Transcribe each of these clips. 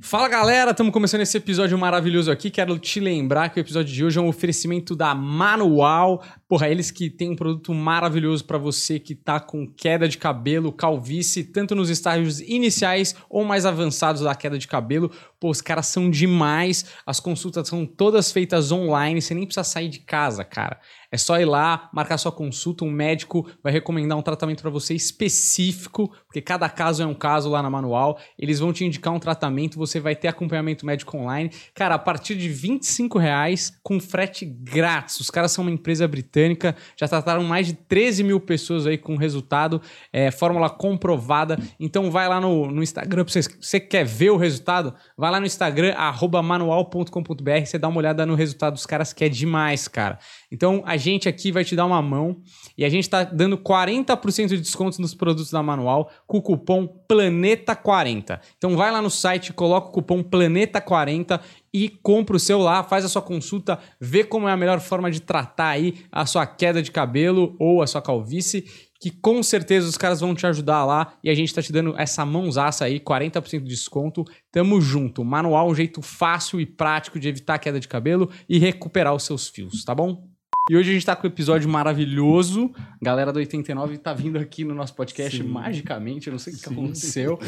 Fala galera, estamos começando esse episódio maravilhoso aqui. Quero te lembrar que o episódio de hoje é um oferecimento da Manual. Porra, eles que têm um produto maravilhoso para você que tá com queda de cabelo, calvície, tanto nos estágios iniciais ou mais avançados da queda de cabelo. Pô, os caras são demais. As consultas são todas feitas online, você nem precisa sair de casa, cara. É só ir lá, marcar sua consulta, um médico vai recomendar um tratamento para você específico, porque cada caso é um caso lá na manual. Eles vão te indicar um tratamento, você vai ter acompanhamento médico online. Cara, a partir de 25 reais com frete grátis. Os caras são uma empresa britânica, já trataram mais de 13 mil pessoas aí com resultado, é, fórmula comprovada. Então vai lá no, no Instagram, se você, você quer ver o resultado, vai lá no Instagram, manual.com.br, você dá uma olhada no resultado dos caras que é demais, cara. Então a gente aqui vai te dar uma mão e a gente está dando 40% de desconto nos produtos da Manual com o cupom Planeta40. Então vai lá no site, coloca o cupom Planeta40 e compra o seu lá, faz a sua consulta, vê como é a melhor forma de tratar aí a sua queda de cabelo ou a sua calvície, que com certeza os caras vão te ajudar lá e a gente tá te dando essa mãozaça aí, 40% de desconto. Tamo junto. Manual, um jeito fácil e prático de evitar queda de cabelo e recuperar os seus fios, tá bom? E hoje a gente tá com um episódio maravilhoso. A galera do 89 tá vindo aqui no nosso podcast Sim. magicamente. Eu não sei o que aconteceu.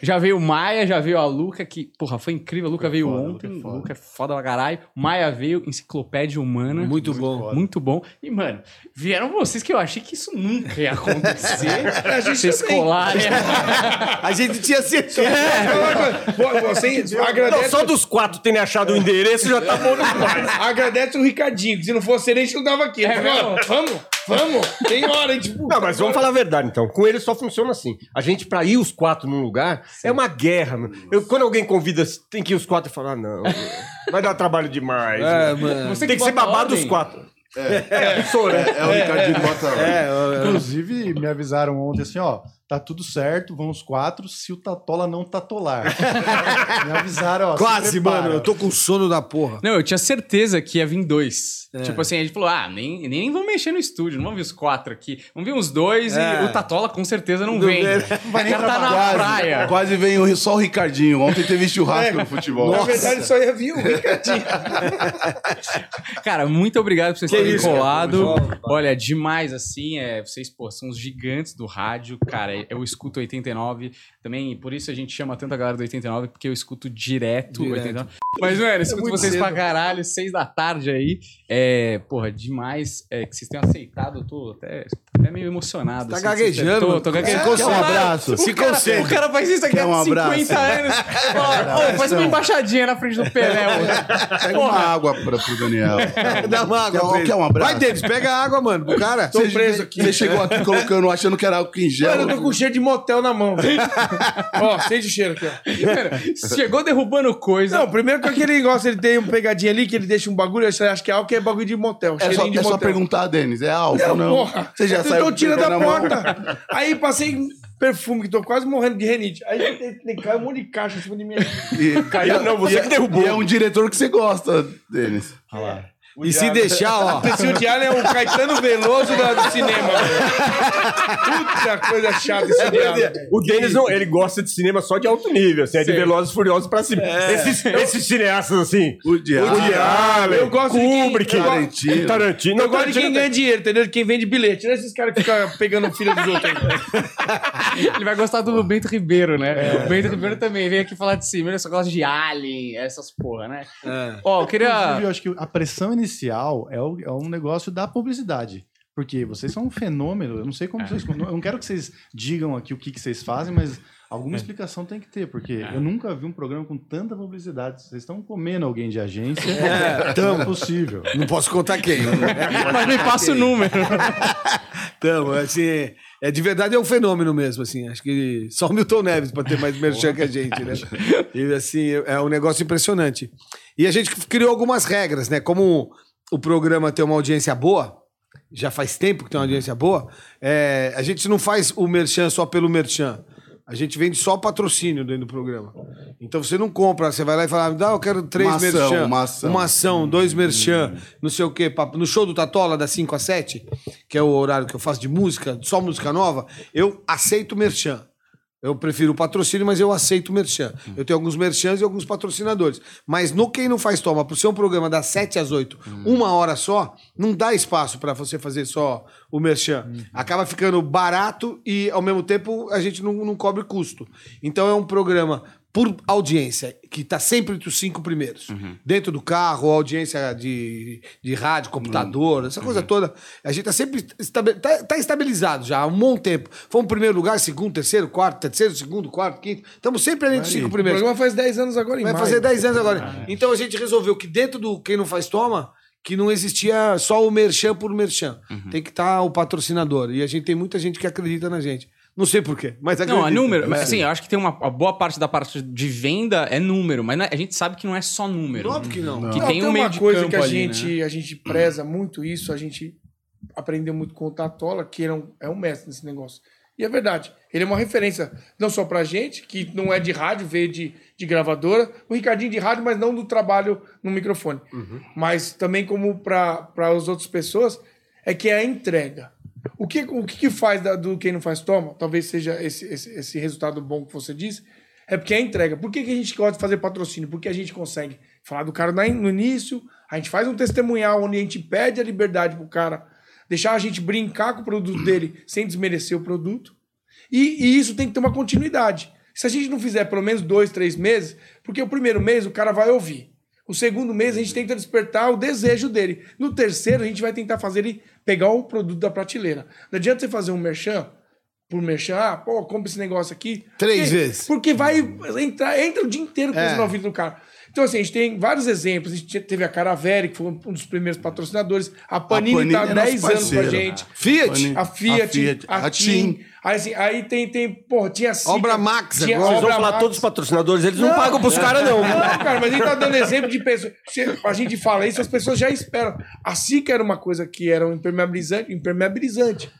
Já veio o Maia, já veio a Luca, que, porra, foi incrível. A Luca Foi veio foda, ontem. Luca é O foda. Luca é foda pra caralho. Maia veio, enciclopédia humana. Muito bom. Muito bom. E, mano, vieram vocês que eu achei que isso nunca ia acontecer. A gente vocês também. colarem. A gente tinha certeza. Pô, Você Não, agradece, só dos quatro terem achado o endereço já tá bom demais. agradece o Ricardinho, que se não fosse ele, a gente não dava aqui. É mesmo? vamos, vamos, tem hora, hein, tipo... Não, mas vamos falar a verdade, então. Com ele só funciona assim. A gente, pra ir os quatro num lugar, é uma guerra. meu. Eu, quando alguém convida, tem que ir os quatro e falar, ah, não, vai dar trabalho demais. É, mano. Você tem que ser bota babado ordem. dos quatro. É, sou, né? É, o Ricardinho que bota. É, Inclusive, me avisaram ontem assim, ó, tá tudo certo, vão os quatro, se o Tatola não tatolar. me avisaram, ó. se Quase, mano. Eu tô com sono da porra. Não, eu tinha certeza que ia vir dois. É. Tipo assim, a gente falou: ah, nem, nem vamos mexer no estúdio, não vamos ver os quatro aqui. Vamos ver uns dois É. e o Tatola com certeza não, Não vem. vem. Não vai nem tá na Quase, praia. quase o- só o Ricardinho. Ontem teve churrasco no futebol. Na verdade, só ia vir o Ricardinho. Cara, muito obrigado por vocês Que terem colado. Olha, demais assim. É, vocês, pô, são os gigantes do rádio. Cara, eu escuto 89. Também, por isso a gente chama tanto a galera do 89, porque eu escuto direto, Direto. 89. Mas, velho, eu escuto muito vocês cedo. pra caralho, seis da tarde aí. É, porra, demais é, que vocês tenham aceitado. Eu tô até, até meio emocionado. Tá assim, gaguejando. Tô, tô gaguejando. Se um abraço? O Se cara, concentra. o cara faz isso aqui há um 50 abraço? anos. Ó, faz uma embaixadinha na frente do Pelé. Pega uma água pra, pro Daniel. Dá uma água. Quer- quer um abraço? Vai, Denis, pega a água, mano, pro cara. Tô preso aqui. Você chegou aqui colocando, achando que era álcool em gel. Mano, eu tô com cheiro de motel na mão. ó, sente o cheiro aqui, ó. Cara, Chegou derrubando coisa. Não, primeiro que aquele negócio, ele tem uma pegadinha ali, que ele deixa um bagulho, você acha que é álcool, é bagulho de motel. É só, de é só motel. perguntar, Denis. É álcool ou não? Porra, Você já eu saiu tô tirando da porta. Aí passei perfume, que tô quase morrendo de renite. Aí tem- tem- cai um monte de caixa em cima de mim. E, Caiu, não, você e- que derrubou. E é um diretor que você gosta, Denis. E se deixar, ó. Esse o Diário é o Caetano Veloso da- do cinema. velho. Puta coisa chata esse diabo. O Denis, não, ele gosta de cinema só de alto nível, assim, é de. Velozes e Furiosos pra cima. Esses, esses cineastas, assim, O diabo. Woody Allen, Eu gosto de quem- Kubrick, eu gosto- Tarantino. Tarantino. Eu gosto de quem ganha dinheiro, entendeu? De quem vende bilhete. Não é esses caras que ficam pegando o filho dos outros. aí. Ele vai gostar do Bento Ribeiro, né? O Bento Ribeiro também vem aqui falar de cima. Ele só gosta de Alien, essas porra, né? Ó, eu queria. Inclusive, eu acho que a pressão inicial é, o- é um negócio da publicidade. Porque vocês são um fenômeno. Eu não sei como vocês. Eu não quero que vocês digam aqui o que, que vocês fazem, mas alguma explicação tem que ter. Porque eu nunca vi um programa com tanta publicidade. Vocês estão comendo alguém de agência. É, Não é possível. Não posso contar quem. Mas me passa o número. Então, assim, é, de verdade é um fenômeno mesmo, assim. Acho que só o Milton Neves para ter mais merchan que a gente, né? E, assim, é um negócio impressionante. E a gente criou algumas regras, né? Como o programa tem uma audiência boa, já faz tempo que tem uma audiência boa, é, a gente não faz o merchan só pelo merchan. A gente vende só patrocínio dentro do programa. Então você não compra, você vai lá e fala, ah, eu quero três Uma ação, merchan. uma ação. Uma ação, dois merchan, não sei o quê. No show do Tatola, das 5 às 7, que é o horário que eu faço de música, só música nova, eu aceito merchan. Eu prefiro o patrocínio, mas eu aceito o merchan. Eu tenho alguns merchans e alguns patrocinadores. Mas no Quem Não Faz Toma, por ser um programa das 7 às 8, uma hora só, não dá espaço para você fazer só o merchan. Acaba ficando barato e, ao mesmo tempo, a gente não, não cobre custo. Então é um programa por audiência, que está sempre entre os cinco primeiros. Dentro do carro, audiência de, de rádio, computador, essa coisa toda. A gente está sempre estabe- tá, tá estabilizado já há um bom tempo. Fomos em primeiro lugar, segundo, terceiro, quarto, terceiro, segundo, quarto, quinto. Estamos sempre ali entre os cinco O primeiros. programa faz 10 anos agora em Vai maio. fazer 10 anos agora. Então a gente resolveu que dentro do Quem Não Faz Toma, que não existia só o merchan por merchan. Tem que estar o patrocinador. E a gente tem muita gente que acredita na gente. Não sei porquê, mas acredita. Não, é número. Mas, É. assim, eu acho que tem uma a boa parte da parte de venda é número, mas não é- a gente sabe que não é só número. Óbvio que não. Que Não, tem um meio uma de coisa campo que a ali, né? gente, a gente preza muito isso, a gente aprendeu muito com o Tatola, que ele é um, é um mestre nesse negócio. E é verdade. Ele é uma referência, não só pra gente, que não é de rádio, veio de, de gravadora, o Ricardinho de rádio, mas não do trabalho no microfone. Mas também como para as outras pessoas, é que é a entrega. O que, o que, faz da- do Quem Não Faz Toma, talvez seja esse, esse, esse resultado bom que você disse, é porque é entrega. Por que, que a gente gosta de fazer patrocínio? Porque a gente consegue falar do cara no início, a gente faz um testemunhal onde a gente pede a liberdade pro cara, deixar a gente brincar com o produto dele sem desmerecer o produto. E, e isso tem que ter uma continuidade. Se a gente não fizer pelo menos dois, três meses, porque o primeiro mês o cara vai ouvir. O segundo mês a gente tenta despertar o desejo dele. No terceiro, a gente vai tentar fazer ele pegar o produto da prateleira. Não adianta você fazer um merchan por merchan, ah, pô, compra esse negócio aqui. Três Porque- vezes. Porque vai entrar, entra o dia inteiro com É. na vida do cara. Então, assim, a gente tem vários exemplos. A gente teve a Caravere, que foi um dos primeiros patrocinadores. A Panini, Panini tá há é 10 nosso anos com a gente. Fiat. Panini. A Fiat, A Fiat, a, a TIM. Aí, assim, aí tem, tem, porra, tinha Sica, Obra Max tinha agora. Vocês vão falar Max. todos os patrocinadores, eles não, pagam pros caras, não. Não, cara, mas a gente tá dando exemplo de pessoas. Se a gente fala isso, as pessoas já esperam. A Sica era uma coisa que era um impermeabilizante. impermeabilizante.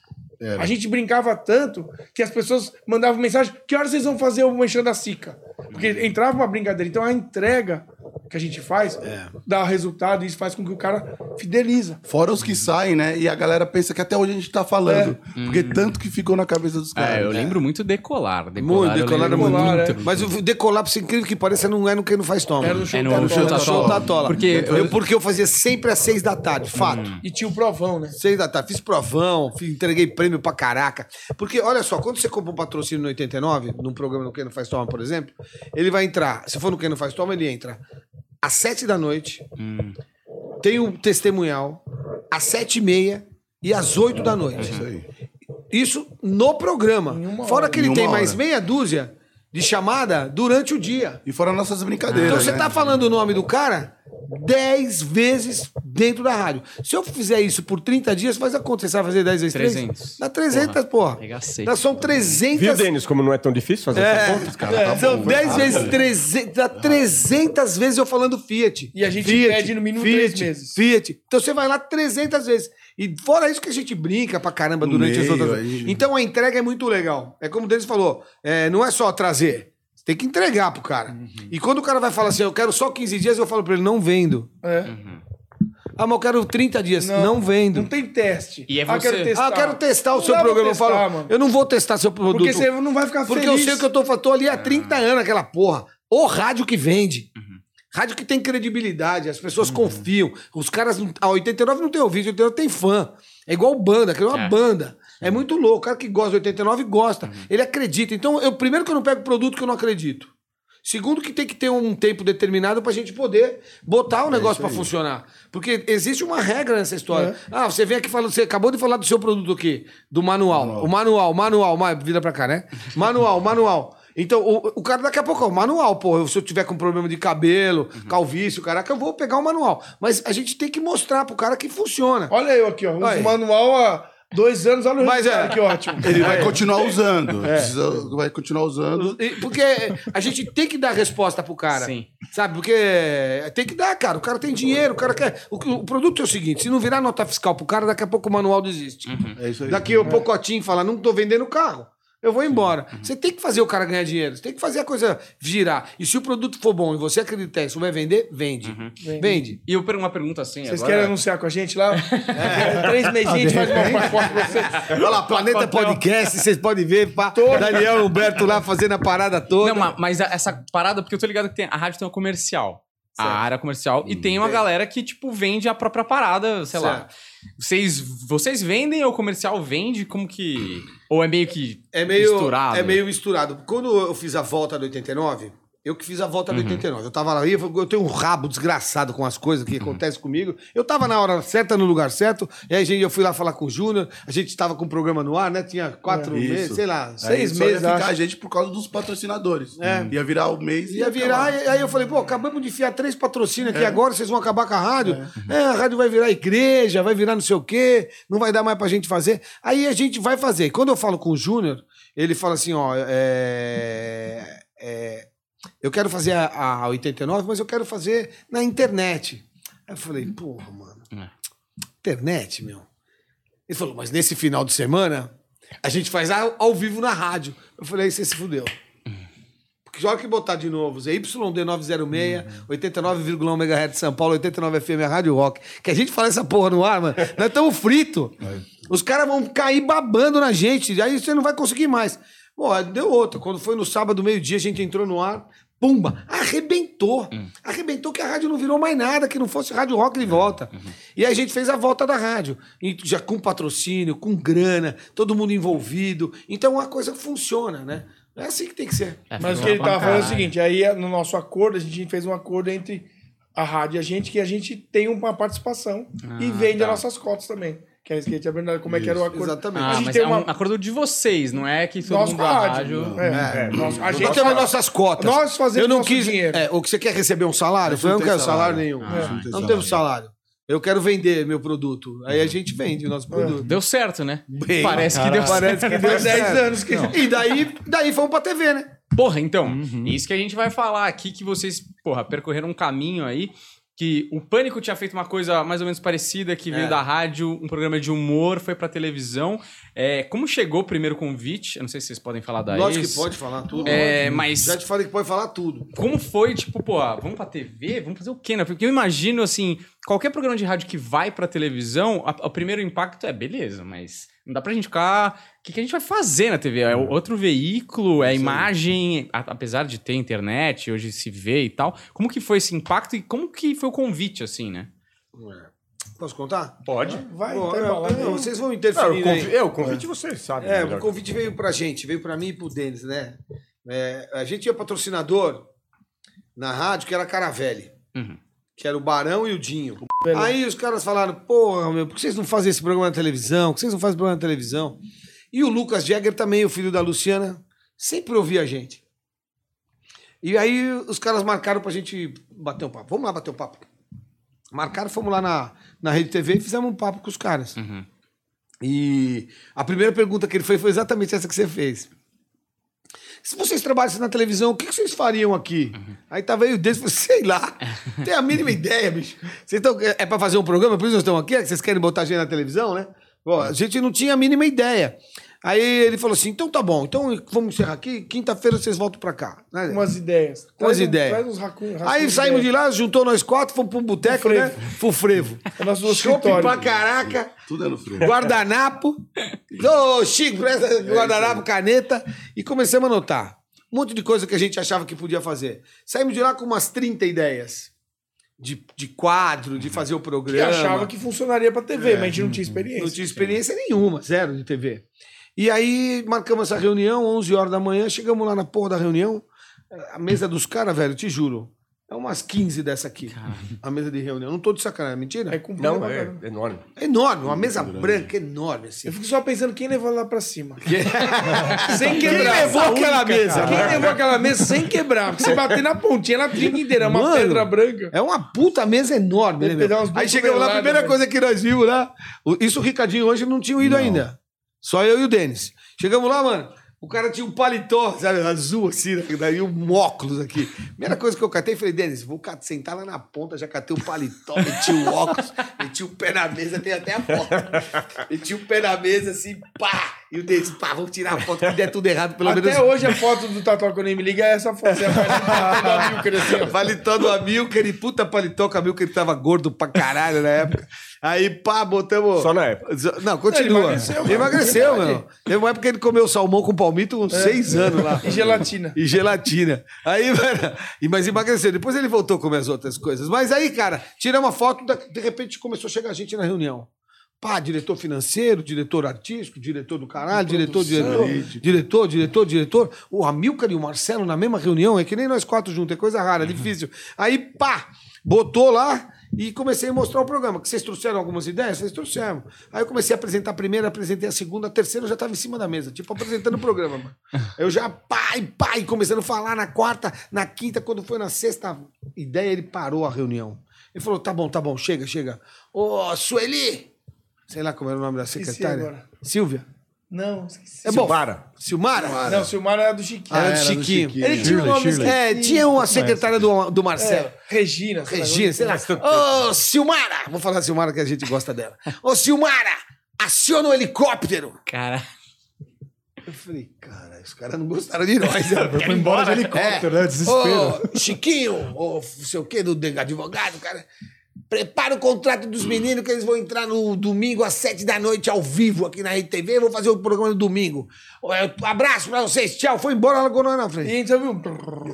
A gente brincava tanto que as pessoas mandavam mensagem: que horas vocês vão fazer o manchão da Sica? Porque entrava uma brincadeira. Então a entrega que a gente faz dá resultado e isso faz com que o cara fideliza. Fora os que saem, né? E a galera pensa que até hoje a gente tá falando. Porque tanto que ficou na cabeça dos caras. É, eu lembro muito decolar. Decolar, Muito, eu decolar é lembro muito. Decolar, é. Mas o decolar, por incrível que pareça, não é no Quem Não Faz Toma. Era no show É no show Tola. da show da Tola. Porque eu, porque eu fazia sempre às seis da tarde, fato. E tinha o provão, né? Seis da tarde, fiz provão, fiz- entreguei prêmio pra caraca. Porque, olha só, quando você compra um patrocínio no 89, num programa no Quem Não Faz Toma, por exemplo, ele vai entrar, se for no Quem Não Faz Toma, ele entra às sete da noite, tem o testemunhal, às sete e meia e às oito da noite. Isso aí. Isso no programa. Fora que Em ele tem hora. mais meia dúzia de chamada durante o dia. E fora nossas brincadeiras. Então você né? tá falando o nome do cara 10 vezes dentro da rádio. Se eu fizer isso por 30 dias, faz a conta. Você sabe fazer 10 vezes 3? 300. Dá 300, porra. Arregacei. Dá, são 300... Viu, Denis, como não é tão difícil fazer essa conta? Cara, tá São bom, 10 vai. vezes 300, dá 300 vezes eu falando Fiat. E a gente Fiat, pede no mínimo Fiat, três meses. Fiat. Então você vai lá 300 vezes. E fora isso que a gente brinca pra caramba durante as meio, outras... aí. Então a entrega é muito legal. É como o Denis falou, é, não é só trazer. Tem que entregar pro cara. Uhum. E quando o cara vai falar assim, eu quero só 15 dias, eu falo pra ele, não vendo. É. Ah, mas eu quero 30 dias. Não, vendo. Não tem teste. E é Ah, você- quero testar. Ah, eu quero testar o Não seu programa. testar, eu falo, mano. eu não vou testar seu produto. Porque você não vai ficar Porque feliz. eu sei que eu tô, tô ali há 30 anos, aquela porra. O rádio que vende. Rádio que tem credibilidade, as pessoas confiam. Os caras. não- A 89 não tem ouvinte, 89 tem fã. É igual banda, que é uma É. banda. É muito louco. O cara que gosta de 89 gosta. Ele acredita. Então, eu primeiro que eu não pego produto que eu não acredito. Segundo, que tem que ter um tempo determinado pra gente poder botar o negócio pra funcionar. Porque existe uma regra nessa história. Ah, você vem aqui falando, você acabou de falar do seu produto aqui, do manual. O manual, manual, ma- vira pra cá, né? Manual, manual. Então, o, o cara daqui a pouco, ó, manual, pô, se eu tiver com problema de cabelo, calvície, o caraca, eu vou pegar o manual. Mas a gente tem que mostrar pro cara que funciona. Olha eu aqui, ó. Uso Aí. manual há dois anos. Olha o Mas resultado, é. que ótimo. Ele vai continuar usando. É. Precisa- vai continuar usando. Porque a gente tem que dar resposta pro cara. Sim. Sabe? Porque tem que dar, cara. O cara tem dinheiro, o cara quer. O, o produto é o seguinte: se não virar nota fiscal pro cara, daqui a pouco o manual desiste. É isso aí. Daqui a pouco a TIM fala: não tô vendendo carro. Eu vou embora. Você tem que fazer o cara ganhar dinheiro. Você tem que fazer a coisa girar. E se o produto for bom e você acreditar isso vai vender, vende. Vende. E eu per- uma pergunta assim Vocês agora. querem anunciar com a gente lá? Três meses a gente faz uma pacote pra vocês. Olha lá, Planeta Podcast, vocês podem ver. Pá, Daniel Humberto lá fazendo a parada toda. Não, ma- mas essa parada, porque eu tô ligado que tem, a rádio tem uma comercial. A área comercial. E tem uma galera que, tipo, vende a própria parada, sei lá. Certo. Vocês, vocês vendem ou o comercial vende? Como que. Ou é meio que. É meio Misturado. É meio misturado. Quando eu fiz a volta do 89, eu que fiz a volta do 89. Eu tava lá, eu tenho um rabo desgraçado com as coisas que acontecem comigo. Eu tava na hora certa, no lugar certo, e aí gente, eu fui lá falar com o Júnior, a gente tava com o programa no ar, né? Tinha quatro Isso. meses, sei lá, Aí seis só ia meses, ficar acho. a gente por causa dos patrocinadores. É. Ia virar o mês e Ia virar, e aí eu falei, pô, acabamos de enfiar três patrocínios aqui agora, vocês vão acabar com a rádio? É. a rádio vai virar igreja, vai virar não sei o quê, não vai dar mais pra gente fazer. Aí a gente vai fazer. Quando eu falo com o Júnior, ele fala assim, ó, é, é, eu quero fazer a, a 89, mas eu quero fazer na internet. Aí eu falei, porra, mano, É. internet, meu. Ele falou, mas nesse final de semana, a gente faz ao, ao vivo na rádio. Eu falei, aí você se fudeu. Porque já hora que botar de novo, ZYD 906, 89,1 MHz de São Paulo, 89 FM, a Rádio Rock. Que a gente fala essa porra no ar, mano. Nós estamos fritos. Os caras vão cair babando na gente. Aí você não vai conseguir mais. Pô, deu outra. Quando foi no sábado, meio-dia, a gente entrou no ar. Pumba! Arrebentou. Arrebentou que a rádio não virou mais nada, que não fosse Rádio Rock de volta. E aí a gente fez a volta da rádio. E já com patrocínio, com grana, todo mundo envolvido. Então a coisa funciona, né? É assim que tem que ser. Mas o que ele tava falando é o seguinte, aí no nosso acordo, a gente fez um acordo entre a rádio e a gente, que a gente tem uma participação e vende tá. as nossas cotas também. Que é isso que a gente abordou, como é que era o acordo. Exatamente. a Ah, gente mas tem é uma... um acordo de vocês, não é que todo Nós mundo a rádio. rádio. É, é, nós- a Nós gente temos nossas cotas. Nós fazemos Eu não nosso quis. dinheiro. É, o que você quer receber um salário? Eu falei, eu não não quero salário, salário. nenhum. Ah, não não salário. temos salário. Eu quero vender meu produto. Aí a gente vende o nosso produto. Deu certo, né? Bem, Parece que deu Parece certo. que deu Faz 10 certo. anos que... E daí, daí fomos pra TV, né? Porra, então, isso que a gente vai falar aqui, que vocês, porra, percorreram um caminho aí, que o Pânico tinha feito uma coisa mais ou menos parecida, que veio É. da rádio, um programa de humor, foi pra televisão. É, como chegou o primeiro convite? Eu não sei se vocês podem falar daí. Lógico que pode falar tudo. É, mas Já te falei que pode falar tudo. como foi, tipo, pô, vamos pra TV? Vamos fazer o quê, né? Porque eu imagino, assim, qualquer programa de rádio que vai pra televisão, a- o primeiro impacto é beleza, mas não dá pra gente ficar. O que, que a gente vai fazer na TV? É outro veículo, é imagem, a- apesar de ter internet, hoje se vê e tal. Como que foi esse impacto e como que foi o convite, assim, né? Posso contar? Pode. Vai, Pô, tá não, não, vocês vão Não, interferir. o convi- aí. é, o convite você sabe. É, melhor. o convite veio pra gente, veio pra mim e pro Denis, né? É, a gente tinha patrocinador na rádio que era a Caravelli, Uhum. que era o Barão e o Dinho. Beleza. Aí os caras falaram, porra, meu, por que vocês não fazem esse programa na televisão? Por que vocês não fazem programa na televisão? E o Lucas Jäger também, o filho da Luciana, sempre ouvia a gente. E aí os caras marcaram pra gente bater um papo. Vamos lá bater um papo. Marcaram, fomos lá na, na Rede TV e fizemos um papo com os caras. Uhum. E a primeira pergunta que ele fez foi exatamente essa que você fez. Se vocês trabalhassem na televisão, o que que vocês fariam aqui? Aí tava aí o deles, falei, sei lá, tem a mínima ideia, bicho. Vocês tão, é pra fazer um programa, por isso nós estamos aqui? É que vocês querem botar a gente na televisão, né? Pô, a gente não tinha a mínima ideia. Aí ele falou assim, então tá bom, então vamos encerrar aqui, quinta-feira vocês voltam pra cá. Né? Umas ideias. Umas Traz um- ideias. Traz uns racun, Aí saímos de lá, juntou nós quatro, fomos pra um boteco, Pro né? frevo. Pro frevo. É nosso escritório. pra caraca Tudo é no freio. guardanapo. Ô, Chico, presta guardanapo, caneta. E começamos a anotar. Um monte de coisa que a gente achava que podia fazer. Saímos de lá com umas 30 ideias. De, de quadro, de fazer o Que programa. achava que funcionaria pra TV, mas a gente não tinha experiência. Não tinha experiência nenhuma, zero de TV. E aí marcamos essa reunião, 11 horas da manhã, chegamos lá na porra da reunião. A mesa dos caras, velho, te juro. É umas 15 dessa aqui. A mesa de reunião. Não tô de sacanagem, mentira? Aí cumpriu Não, é enorme. É enorme, uma mesa branca enorme, assim. Eu fico só pensando quem levou lá pra cima. Sem Quem quebrar. levou Essa aquela única, mesa? cara. Quem levou aquela mesa sem quebrar? Porque você bater na pontinha, ela trinca inteira. É uma Mano, pedra branca. É uma puta mesa enorme, né, meu? Aí chegamos lá, a primeira velho. coisa que nós vimos lá. Isso o Ricardinho hoje não tinha ido ainda. Só eu e o Denis. Chegamos lá, mano. O cara tinha um paletó, sabe, azul assim, né? daí um óculos aqui. Primeira coisa que eu catei, falei, Denis, vou sentar lá na ponta, já catei o paletó, meti o óculos, meti o pé na mesa, tem até a foto. Meti o pé na mesa, assim, pá! E o Denis, pá, vamos tirar a foto que der tudo errado, pelo Até menos. hoje a foto do Tatuá quando ele me liga é essa foto. É a foto do Amilcar, assim. Paletó do Amilcar e puta paletó com o Amilcar, ele tava gordo pra caralho na época. Aí, pá, botamos. Só na época. Não, continua. Ele emagreceu, Ele emagreceu, mano. meu. Teve uma época que ele comeu salmão com palmito uns seis anos lá. E gelatina. E gelatina. Aí, mano, e- mas emagreceu. Depois ele voltou a comer as outras coisas. Mas aí, cara, tiramos uma foto, de repente começou a chegar gente na reunião. Pá, diretor financeiro, diretor artístico, diretor do caralho, diretor, diretor, diretor, diretor, diretor. O Amilcar e o Marcelo na mesma reunião, é que nem nós quatro juntos, é coisa rara, difícil. Aí, pá, botou lá e comecei a mostrar o programa. Que vocês trouxeram algumas ideias? Vocês trouxeram. Aí eu comecei a apresentar a primeira, apresentei a segunda, a terceira eu já estava em cima da mesa, tipo apresentando o programa, mano. Eu já, pai, pai, começando a falar na quarta, na quinta, quando foi na sexta ideia, ele parou a reunião. Ele falou: tá bom, tá bom, chega, chega. Ô, Sueli! Sei lá como era o nome da secretária. agora. Silvia. Não, esqueci. É bom. Silmara. Silmara? Não, Silmar era do Chiquinho. Ah, era era do Chiquinho. Chiquinho. Ele tinha um nome Shirley, É, tinha uma secretária do, do Marcelo. É, Regina. sei lá, Regina, sei lá. Ô, Silmara! Vou falar Silmara que a gente gosta dela. Ô, Silmara! Aciona o helicóptero! Cara. Eu falei, cara, os caras não gostaram de nós. né? Foi embora de helicóptero, né? Desespero. Ô, Chiquinho, não sei o quê, do advogado, cara. Prepara o contrato dos meninos que eles vão entrar no domingo às sete da noite ao vivo aqui na RTV. Vou fazer o programa no domingo. Eu- Abraço pra vocês, tchau. Foi embora, largou nós na E frente. viu.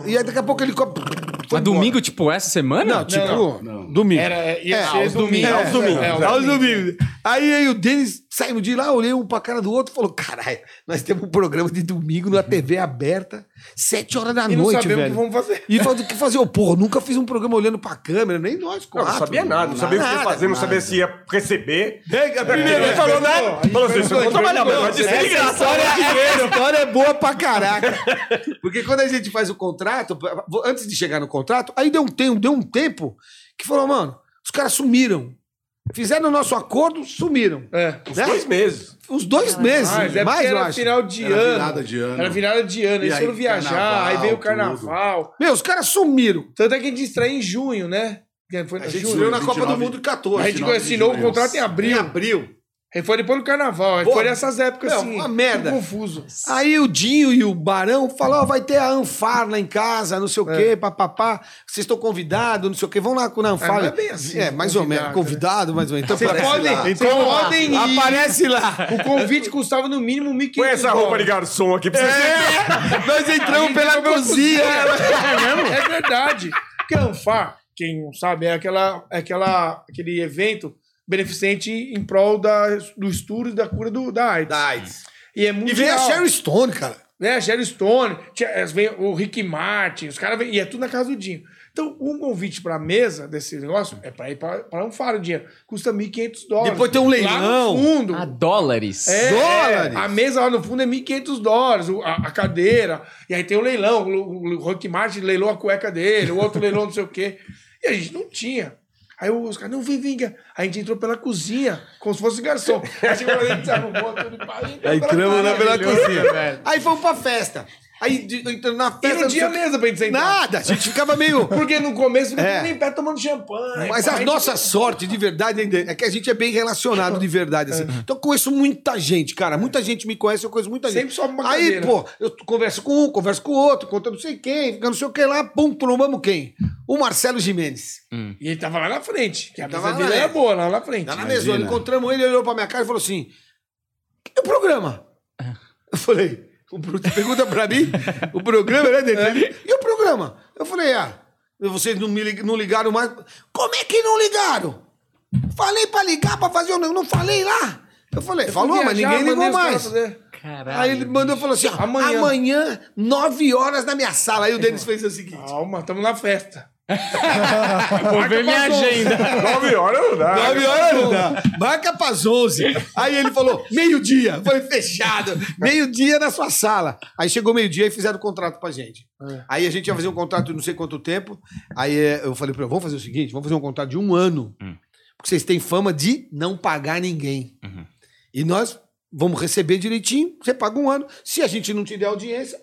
E aí daqui a pouco o helicóptero. foi Mas domingo, tipo, essa semana? Não, tipo, domingo. Era, ia É, ser aos domingo. domingos. É, Aos domingos. é, aos domingos. Aí, aí o Denis saímos de lá, olhei um pra cara do outro e falou: caralho, nós temos um programa de domingo na TV aberta, sete horas da E não noite, sabemos o velho. que vamos fazer. E falou, o que fazer? Ô, porra, nunca fiz um programa olhando pra câmera, nem nós, Não, quatro. não sabia nada, não sabia o que ia fazer, não sabia se ia receber. Primeiro, Ele falou nada. Falou assim, não trabalhar, mas vai ser de essa graça. história, essa história é boa pra caraca. Porque quando a gente faz o contrato, antes de chegar no contrato, aí deu um tempo, deu um tempo que falou, mano, os caras sumiram. Fizeram o nosso acordo, sumiram. É. Né? dois meses. Uns dois meses. Mas é mais, eu era acho. final de Era ano. virada de ano. Era virada de ano. E Eles aí, foram viajar, carnaval, aí veio o tudo. carnaval. Meu, os caras sumiram. Tanto é que a gente estreia em junho, né? Foi A gente junho. na 29, Copa do Mundo de 14. A gente 29 de assinou o contrato em Em abril. Aí foi depois do carnaval. Aí Pô, foi nessas épocas meu, assim. uma merda. confuso. Aí o Dinho e o Barão falaram, ó, vai ter a Anfar lá em casa, não sei o quê, papapá. Vocês estão convidados, não sei o quê. Vão lá com a Anfar. É, não é bem assim, É, mais ou menos. Convidado, mais ou menos. Então, Vocês podem, lá. vocês Então, podem ir. Aparece lá. O convite custava no mínimo 1.500 Põe essa roupa de garçom aqui pra você. É, nós entramos pela cozinha. É mesmo? É verdade. Porque a Anfar, quem não sabe, é, aquela, é aquela, aquele evento beneficente em prol da, do estudo e da cura do, da AIDS. Da AIDS. E é E mundial. veio a Sherry Stone, cara. né? A Sherry Stone, vem o Rick Martin, os caras vêm, e é tudo na casa do Dinho. Então, um convite pra mesa desse negócio é pra ir pra, pra um faro dinheiro. Custa 1.500 dólares. Depois tem um Lá leilão. no fundo. Ah, dólares. É, Dólares. A mesa lá no fundo é 1.500 dólares, o- a, a cadeira. E aí tem o leilão. O, o Rick Martin leilou a cueca dele, o outro leilou não sei o quê. E a gente não tinha. Aí os caras, não, vem, vem. Aí a gente entrou pela cozinha, como se fosse garçom. Aí chegou lá, a gente se arrumou, tudo, Aí entramos lá pela cozinha. velho. Aí fomos pra festa. Aí de- na E festa. não tinha mesa pra gente sentar. Nada, a gente ficava meio. Porque no começo ficava É. em pé tomando champanhe. Mas pá, a gente- nossa sorte, de verdade, ainda é que a gente é bem relacionado de verdade. Assim. Então eu conheço muita gente, cara. Muita gente me conhece, eu conheço muita gente. Sempre sobe uma Aí, cadeira. pô, eu converso com um, converso com o outro, conta não sei quem, fica não sei o que lá, pum, trombamos quem? O Marcelo Jimenez. E ele tava lá na frente, que a Tava mesa lá, dele é. era boa, lá na frente. Tá na mesona, encontramos ele, ele olhou pra minha cara e falou assim: e o programa? Eu falei, o pergunta pra mim, o programa, né, dele? E o programa? Eu falei, ah, vocês não, me não ligaram mais. Como é que não ligaram? Falei pra ligar pra fazer o negócio, não falei lá. Eu falei, falou, mas Viajar, ninguém mandei ligou mais. Caralho. Aí ele mandou e falou assim: ó, Amanhã. amanhã, nove horas na minha sala. Aí o Denis fez o seguinte: Calma, estamos na festa. Vou ver minha agenda. Nove horas não dá. Nove horas não dá. Marca pras 11. Aí ele falou, meio-dia. Foi fechado. Meio-dia na sua sala. Aí chegou meio-dia e fizeram o contrato pra gente. Aí a gente ia fazer um contrato de não sei quanto tempo. Aí eh, eu falei pra ele, vamos fazer o seguinte, vamos fazer um contrato de um ano. Porque vocês têm fama de não pagar ninguém. E nós vamos receber direitinho, você paga um ano. Se a gente não te der audiência,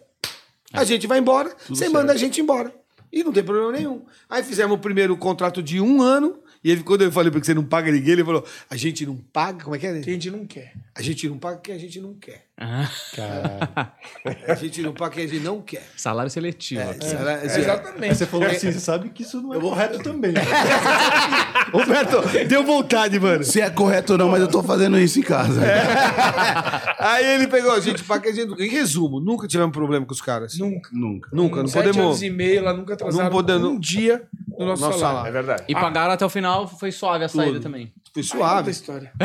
a gente vai embora, você manda a gente embora. E não tem problema nenhum. Aí fizemos o primeiro contrato de um ano E ele, quando eu falei porque você não paga ninguém, ele falou: a gente não paga? Como é que é? Que a gente não quer. A gente não paga porque a gente não quer. Ah, A gente não paga a gente não quer. salário seletivo. Será- É, exatamente. Você falou assim, você sabe que isso não é correto também. Roberto, deu vontade, mano. Se é correto ou não, mas eu tô fazendo isso em casa. Aí ele pegou, a gente paga a gente. Em resumo, nunca tivemos problema com os caras. Nunca. Nunca. Nunca, não Sete podemos. anos e meio, ela nunca atrasaram Não podemos- um dia no nosso, Nosso salário. salário. É verdade. E pagaram até o final, foi suave a saída também. Foi suave. história.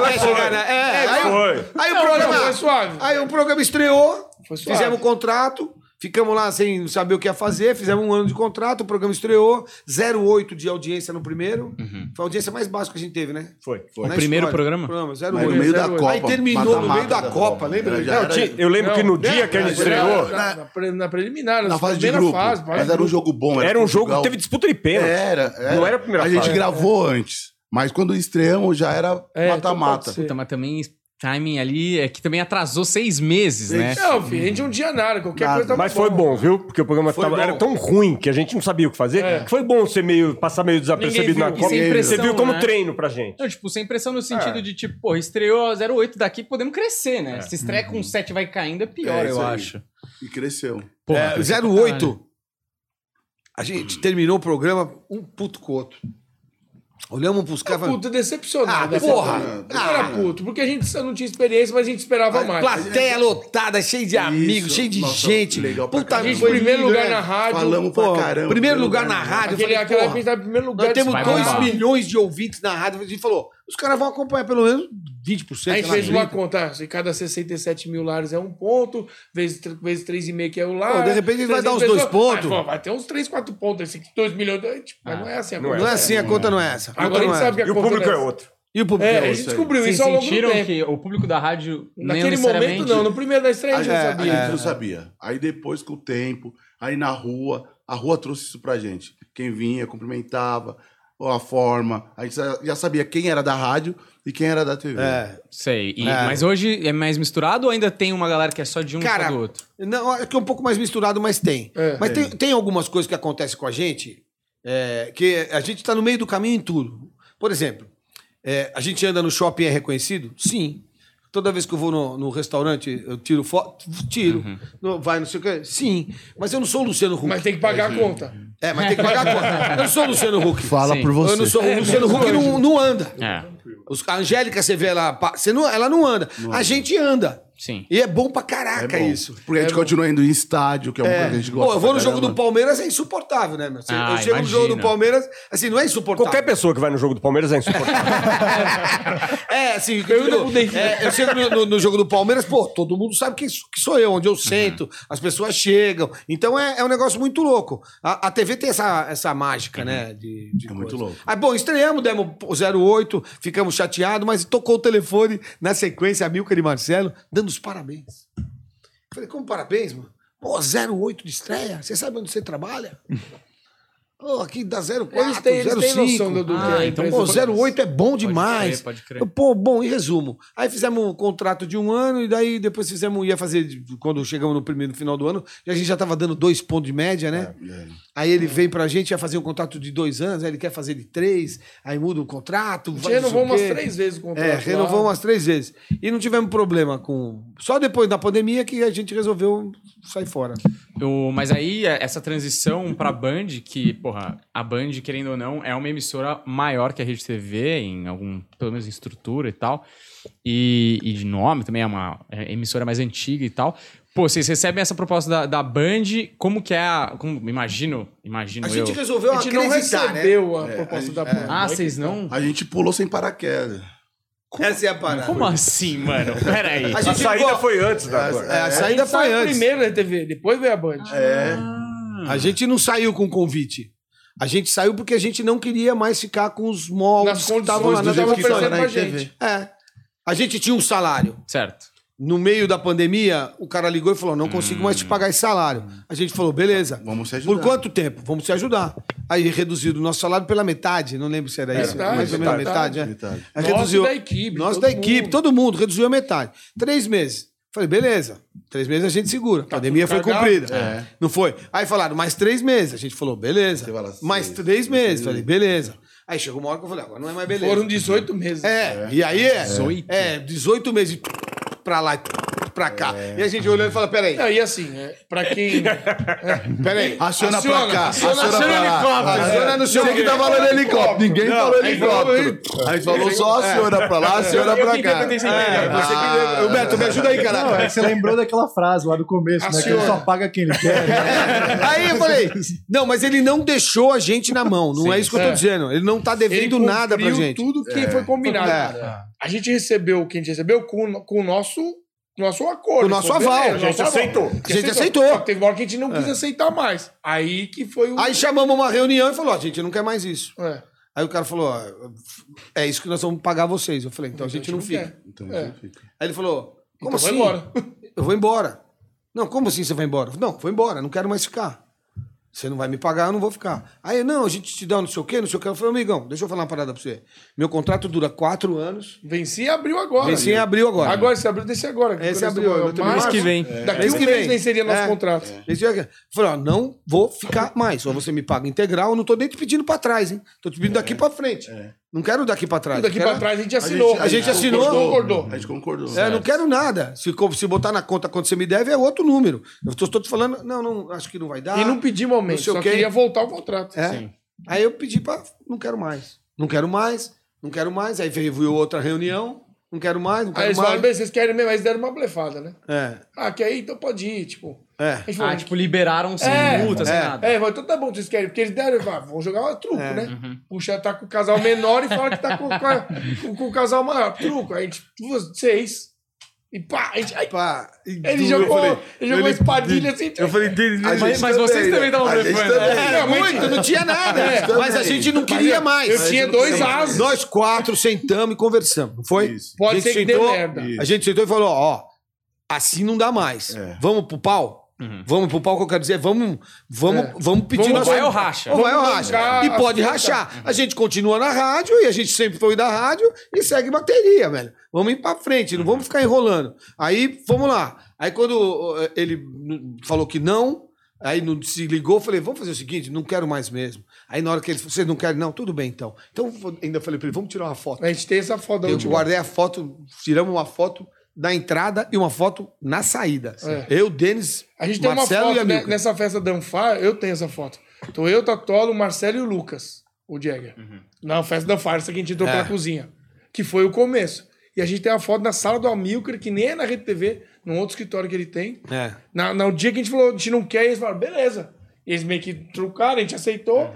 Vai chegar na- É, aí, o- Foi. aí o Não, programa. foi suave. Aí o programa estreou, Foi suave. fizemos o contrato, ficamos lá sem saber o que ia fazer, fizemos um ano de contrato, o programa estreou, 0,8 de audiência no primeiro. Foi a audiência mais baixa que a gente teve, né? Foi. Foi. Na O primeiro história. programa? Programa, Mas 0,8. no meio da. Copa. Aí terminou no meio mata-mata da Copa, lembra? Já Não, era- tinha- eu lembro que no dia que a gente estreou, Na, na, pre- na preliminar, na fase de primeira grupo. fase, mas era um jogo bom. era um jogo que teve disputa de pênalti. Era, era. Não era a primeira A gente fase. gravou antes. Mas quando estreamos já era É, então mata-mata. ser. Puta, mas também timing ali é que também atrasou seis meses, né? Não, filho, a gente não tinha nada, qualquer Nada. coisa tava Mas foi bom, viu? Porque o programa tava- era tão ruim que a gente não sabia o que fazer. É. que Foi bom você meio, passar meio desapercebido na. Copa. Você viu como né? treino pra gente. Não, tipo, sem pressão no sentido É. de, tipo, pô, estreou a 08 daqui, podemos crescer, né? Se estreia com 7 vai caindo, é pior, É, eu aí. acho. E cresceu. Porra, É, cresceu pra 08. A gente terminou o programa um puto com o outro. Olhamos pros caras Puto, decepcionado. Ah, porra! Não era puto, porque a gente não tinha experiência, mas a gente esperava mais. Plateia lotada, cheio de amigos, cheio de Nossa, gente. legal Puta, A gente, foi primeiro lindo, lugar né? na rádio. Falamos Pô, pra caramba. primeiro lugar na rádio. Aquele, falei, aquela porra, a em primeiro lugar. Nós temos vai 2 bombar. milhões de ouvintes na rádio. A gente falou, os caras vão acompanhar pelo menos 20%. A gente fez uma 30%. conta, se cada 67 mil lares é um ponto, vezes, vezes 3,5 que é o lar. Pô, de repente vai 300 dar uns dois pontos. Vai, vai ter uns 3, 4 pontos, esse aqui, 2 milhões. Tipo, mas não é assim a não conta. Não é assim, a conta não é essa. A conta Agora a gente é sabe que a E o conta público é outro. E o público É, é a gente outro descobriu Vocês isso ao longo do sentiram tempo. que o público da rádio Naquele momento, não. No primeiro da estreia, a gente É, não a sabia. gente não sabia. Aí depois, com o tempo, aí na rua, a rua trouxe isso pra gente. Quem vinha, cumprimentava, a forma. A gente já- sabia quem era da rádio e quem era da TV. É. Sei. E- É. Mas hoje é mais misturado ou ainda tem uma galera que é só de um e Cara, só do outro? Não, é que é um pouco mais misturado, mas tem. É. mas tem, tem algumas coisas que acontecem com a gente é, que a gente tá no meio do caminho em tudo. Por exemplo, é, a gente anda no shopping e é reconhecido? Sim. Toda vez que eu vou no, no restaurante, eu tiro foto? Tiro. No- vai, não sei o quê? Sim. Mas eu não sou o Luciano Huck. Mas tem que pagar a conta. É, mas tem que pagar a conta. Eu não sou o Luciano Huck. Fala Sim. por você. Eu não sou o Luciano mesmo Huck, não, não anda. É, Os- a Angélica, você vê ela, você não, ela não anda. A gente anda. Sim. E é bom pra É caraca bom. isso. Porque a gente continua indo em estádio, que é uma coisa que a gente gosta. Pô, eu vou no pra jogo do caramba. Palmeiras, é insuportável, né, meu? Você- Ah, eu chego no jogo do imagina. Palmeiras, assim, não é insuportável. Qualquer pessoa que vai no jogo do Palmeiras é insuportável. É, assim, eu, é, eu chego no, no- no jogo do Palmeiras, pô, todo mundo sabe que, que sou eu, onde eu sento, as pessoas chegam. Então é, é um negócio muito louco. A, a TV tem essa, essa mágica, né? De, de É muito louco. Aí, bom, estreamos, demos o 08, ficamos chateados, mas tocou o telefone na sequência, a Milka e Marcelo, dando os parabéns. Falei, como parabéns, mano? Pô, 08 de estreia? Você sabe onde você trabalha? Pô, aqui dá 04, Eles têm, eles têm 05. noção do, do que Ah, é a então, Pô, faz. 08 é bom demais. crer, pode crer. Pô, bom, em resumo. Aí fizemos um contrato de um ano e daí depois fizemos, ia fazer, quando chegamos no primeiro no final do ano, a gente já tava dando dois pontos de média, né? É. Aí ele vem pra gente, ia fazer um contrato de dois anos, aí ele quer fazer de três, aí muda o contrato. A renovou umas três vezes o contrato. É, lá. renovou umas três vezes. E não tivemos problema com. Só depois da pandemia que a gente resolveu sair fora. O- mas aí, é, essa transição pra Band, que, porra, a Band, querendo ou não, é uma emissora maior que a Rede TV, em algum, pelo menos em estrutura e tal. E, e de nome também é uma é, emissora mais antiga e tal. Pô, vocês recebem essa proposta da, da Band, como que é a. Como, imagino, imagino A eu. gente resolveu A gente não acreditar, né? recebeu a É, proposta a gente- da é. Band. Ah, vocês não? A gente pulou sem paraquedas. Essa é a parada. Como assim, mano? Peraí. A A gente saída igual- foi antes da É, agora. a A saída gente foi saiu antes. primeiro na TV, depois veio a Band. É. A gente não saiu com convite. A gente saiu porque a gente não queria mais ficar com os moldes Nas que estavam condições lá. Nós oferecendo pra na gente. TV. É. A gente tinha um salário. Certo. No meio da pandemia, o cara ligou e falou: não consigo mais te pagar esse salário. A gente falou, beleza. Vamos se ajudar. Por quanto tempo? Vamos se ajudar. Aí reduzido o nosso salário pela metade. Não lembro se era isso. Metade, mais ou menos metade. metade. é. Metade. Aí Nosso reduziu. da equipe, Nosso da equipe, mundo. todo mundo. Reduziu a metade. Três meses. Falei, beleza. Três meses a gente segura. A pandemia tudo foi cagado. cumprida. É. Não foi? Aí falaram, mais três meses. A gente falou, beleza. Fala, Mais seis, três meses. Falei, beleza. Aí chegou uma hora que eu falei, agora não é mais beleza. Foram 18 meses. É, e aí é. 18? É, 18 meses pra lá e pra cá. E a gente olhando e fala, peraí, Não, e assim, é, pra quem. peraí. Aciona, Aciona, pra cá. aciona, Aciona, aciona pra lá. helicóptero. Aciona no Você que tá falando helicóptero. Ninguém Não, falou helicóptero. A gente falou só aciona pra lá, aciona Eu pra cá. É. Ô, Beto, me ajuda aí, Não, é caralho. que você lembrou daquela frase lá do começo, né? Que ele só paga quem ele quer. né? Aí eu falei, não, mas ele não deixou a gente na mão, não é isso que eu tô É. dizendo. Ele não tá devendo Ele nada pra gente. tudo que foi combinado. É. A gente recebeu o que a gente recebeu com, com o nosso, nosso acordo. Com o nosso aval. beleza, A gente aval. aceitou. A gente aceitou. Que teve uma hora que a gente não quis aceitar mais. Aí que foi o. Aí chamamos uma reunião e falou, ó, gente, não quer mais isso. É. Aí o cara falou, ó, é isso que nós vamos pagar vocês. Eu falei, então a gente não fica. quer. Então, É. já fica. Aí ele falou, como Então assim? embora. Eu vou embora. Não, como assim você vai embora? Eu falei, Não, vou embora, não quero mais ficar. Você não vai me pagar, eu não vou ficar. Aí, não, a gente te dá não sei o quê, não sei o quê. Eu falei, amigão, deixa eu falar uma parada pra você. Meu contrato dura quatro anos. Venci e abriu agora. Venci em abril agora. Agora, esse abriu desse agora. Esse nós eu estamos- Mês que vem. Daqui Mês um que mês vem. venceria nosso É. contrato. Esse dia- Eu falei, ó, não vou ficar mais. Ou você me paga integral, eu não tô nem te pedindo pra trás, hein? Tô te pedindo daqui pra frente. Não quero daqui pra trás. Daqui Quero- pra trás a gente assinou. a gente assinou. concordou. A gente concordou. É, não quero nada. Se, se botar na conta quanto você me deve, é outro número. Eu tô, tô te falando, não, não, acho que não vai dar. E não pedimos aumento, Não sei o só quê. queria voltar o contrato. É. Aí eu pedi pra. Não quero mais. Não quero mais, não quero mais. Aí veio outra reunião. Não quero mais, não Aí quero eles mais. falaram, bem, vocês querem mesmo, mas deram uma blefada, né? É, Ah, quer ir? Então pode ir, tipo. É. Ah, tipo, liberaram sem É, multa, sem é. nada. É, mas então tá bom, vocês querem, porque eles deram, ah, vão jogar um truco, É. né? Puxa, tá com o casal menor e fala que tá com, com, a- com- com o casal maior. Truco, aí a gente, duas, seis. E pá, a gente, aí, Pá, e ele jogou, eu falei, ele jogou ele- espadilha assim. Eu falei, dele, A Mas, mas vocês também estavam blefando. também. É. Era muito, não tinha nada. É. mas a gente não queria eu- mais. eu tinha dois asos. Nós quatro sentamos e conversamos, não foi? Isso. Pode a gente ser que dê sentou, merda. A gente sentou e falou, ó, assim não dá mais. É. Vamos pro pau? Vamos pro que eu quero dizer, vamos, vamos, É. vamos pedir Vamos- nossa- vai ou racha? Ou vai ou racha. E pode rachar. A gente continua na rádio e a gente sempre foi da rádio e segue bateria, velho. Vamos ir pra frente, não vamos ficar enrolando. Aí, vamos lá. Aí quando ele falou que não, aí não se ligou, eu falei, vamos fazer o seguinte, não quero mais mesmo. Aí na hora que ele falou, vocês não querem? Não, tudo bem então. Então ainda falei pra ele, vamos tirar uma foto. A gente tem essa foto da Eu última. guardei a foto, tiramos uma foto da entrada e uma foto na saída. É. Eu, Denis, A gente tem Marcelo uma e foto né, nessa festa da Anfar, eu tenho essa foto. Tô eu, Tatolo, o Marcelo e o Lucas, o Jagger. Na festa da Anfar, essa que a gente entrou É. pela cozinha. Que foi o começo. E a gente tem uma foto na sala do Amilcar, que nem é na Rede TV, num outro escritório que ele tem. É. Na, no dia que a gente falou, a gente não quer, eles falaram, beleza. Eles meio que trucaram, a gente aceitou.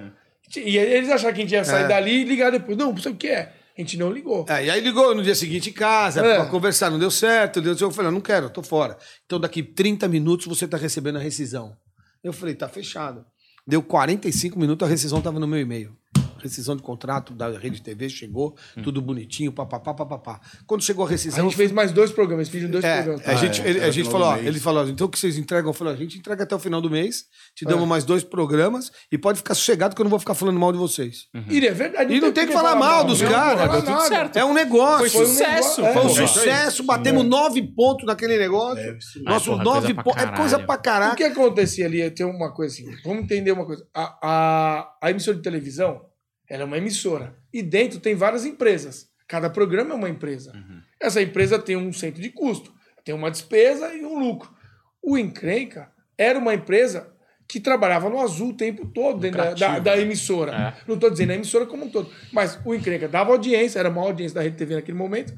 E eles acharam que a gente ia sair É. dali e ligar depois. Não, você quer? A gente não ligou. É, e aí ligou no dia seguinte em casa É. pra conversar, não deu certo. Deu, eu falei, não quero, tô fora. Então daqui 30 minutos você tá recebendo a rescisão. Eu falei, tá fechado. Deu 45 minutos, a rescisão tava no meu e-mail. Rescisão de contrato da Rede TV chegou, tudo bonitinho, papapá, papapá. Quando chegou a A rescisão. gente fez mais dois programas, eles pediram dois É, programas. a gente, é, ele, a gente falou, ó, ele falou, então o que vocês entregam? Eu falei, a gente entrega até o final do mês, te É. damos mais dois programas e pode ficar sossegado que eu não vou ficar falando mal de vocês. E é verdade. E não tem que falar mal dos não, caras, tudo certo. É um negócio. Foi um sucesso. Foi um É, sucesso, batemos nove pontos naquele negócio. É. Nosso porra, nove coisa pra pontos. É coisa pra O caraca. que acontecia ali, tem uma coisa assim, vamos entender uma coisa. A, a, a emissora de televisão, ela é uma emissora. E dentro tem várias empresas. Cada programa é uma empresa. Essa empresa tem um centro de custo, tem uma despesa e um lucro. O Encrenca era uma empresa que trabalhava no azul o tempo todo dentro da, da, da emissora. Não estou dizendo a emissora como um todo. Mas o Encrenca dava audiência, era a maior audiência da Rede TV naquele momento,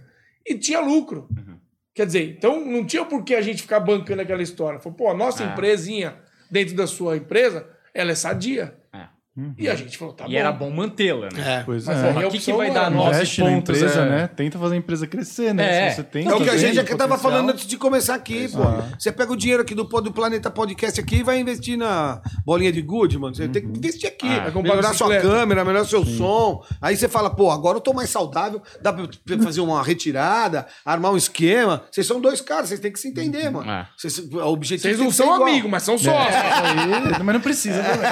e tinha lucro. Quer dizer, então não tinha por que a gente ficar bancando aquela história. Falou, pô, a nossa empresinha dentro da sua empresa, ela é sadia. É. E a gente falou, tá E bom. era bom mantê-la, né? É. Pois Mas é. a o que, que vai dar é. nove Investe na pontos? empresa, é... né? Tenta fazer a empresa crescer, né? É. Se você tem É o que a gente já tava potencial. falando antes de começar aqui, pô. Você pega o dinheiro aqui do, do Planeta Podcast aqui e vai investir na bolinha de good, mano. Você tem que investir aqui. Vai comprar melhorar sua câmera, melhorar seu som. Aí você fala, pô, agora eu tô mais saudável, dá pra fazer uma retirada, armar um esquema. Vocês são dois caras, vocês têm que se entender, mano. É. Vocês, o objetivo Vocês tem não são amigos, mas são sócios. Aí, mas não precisa também.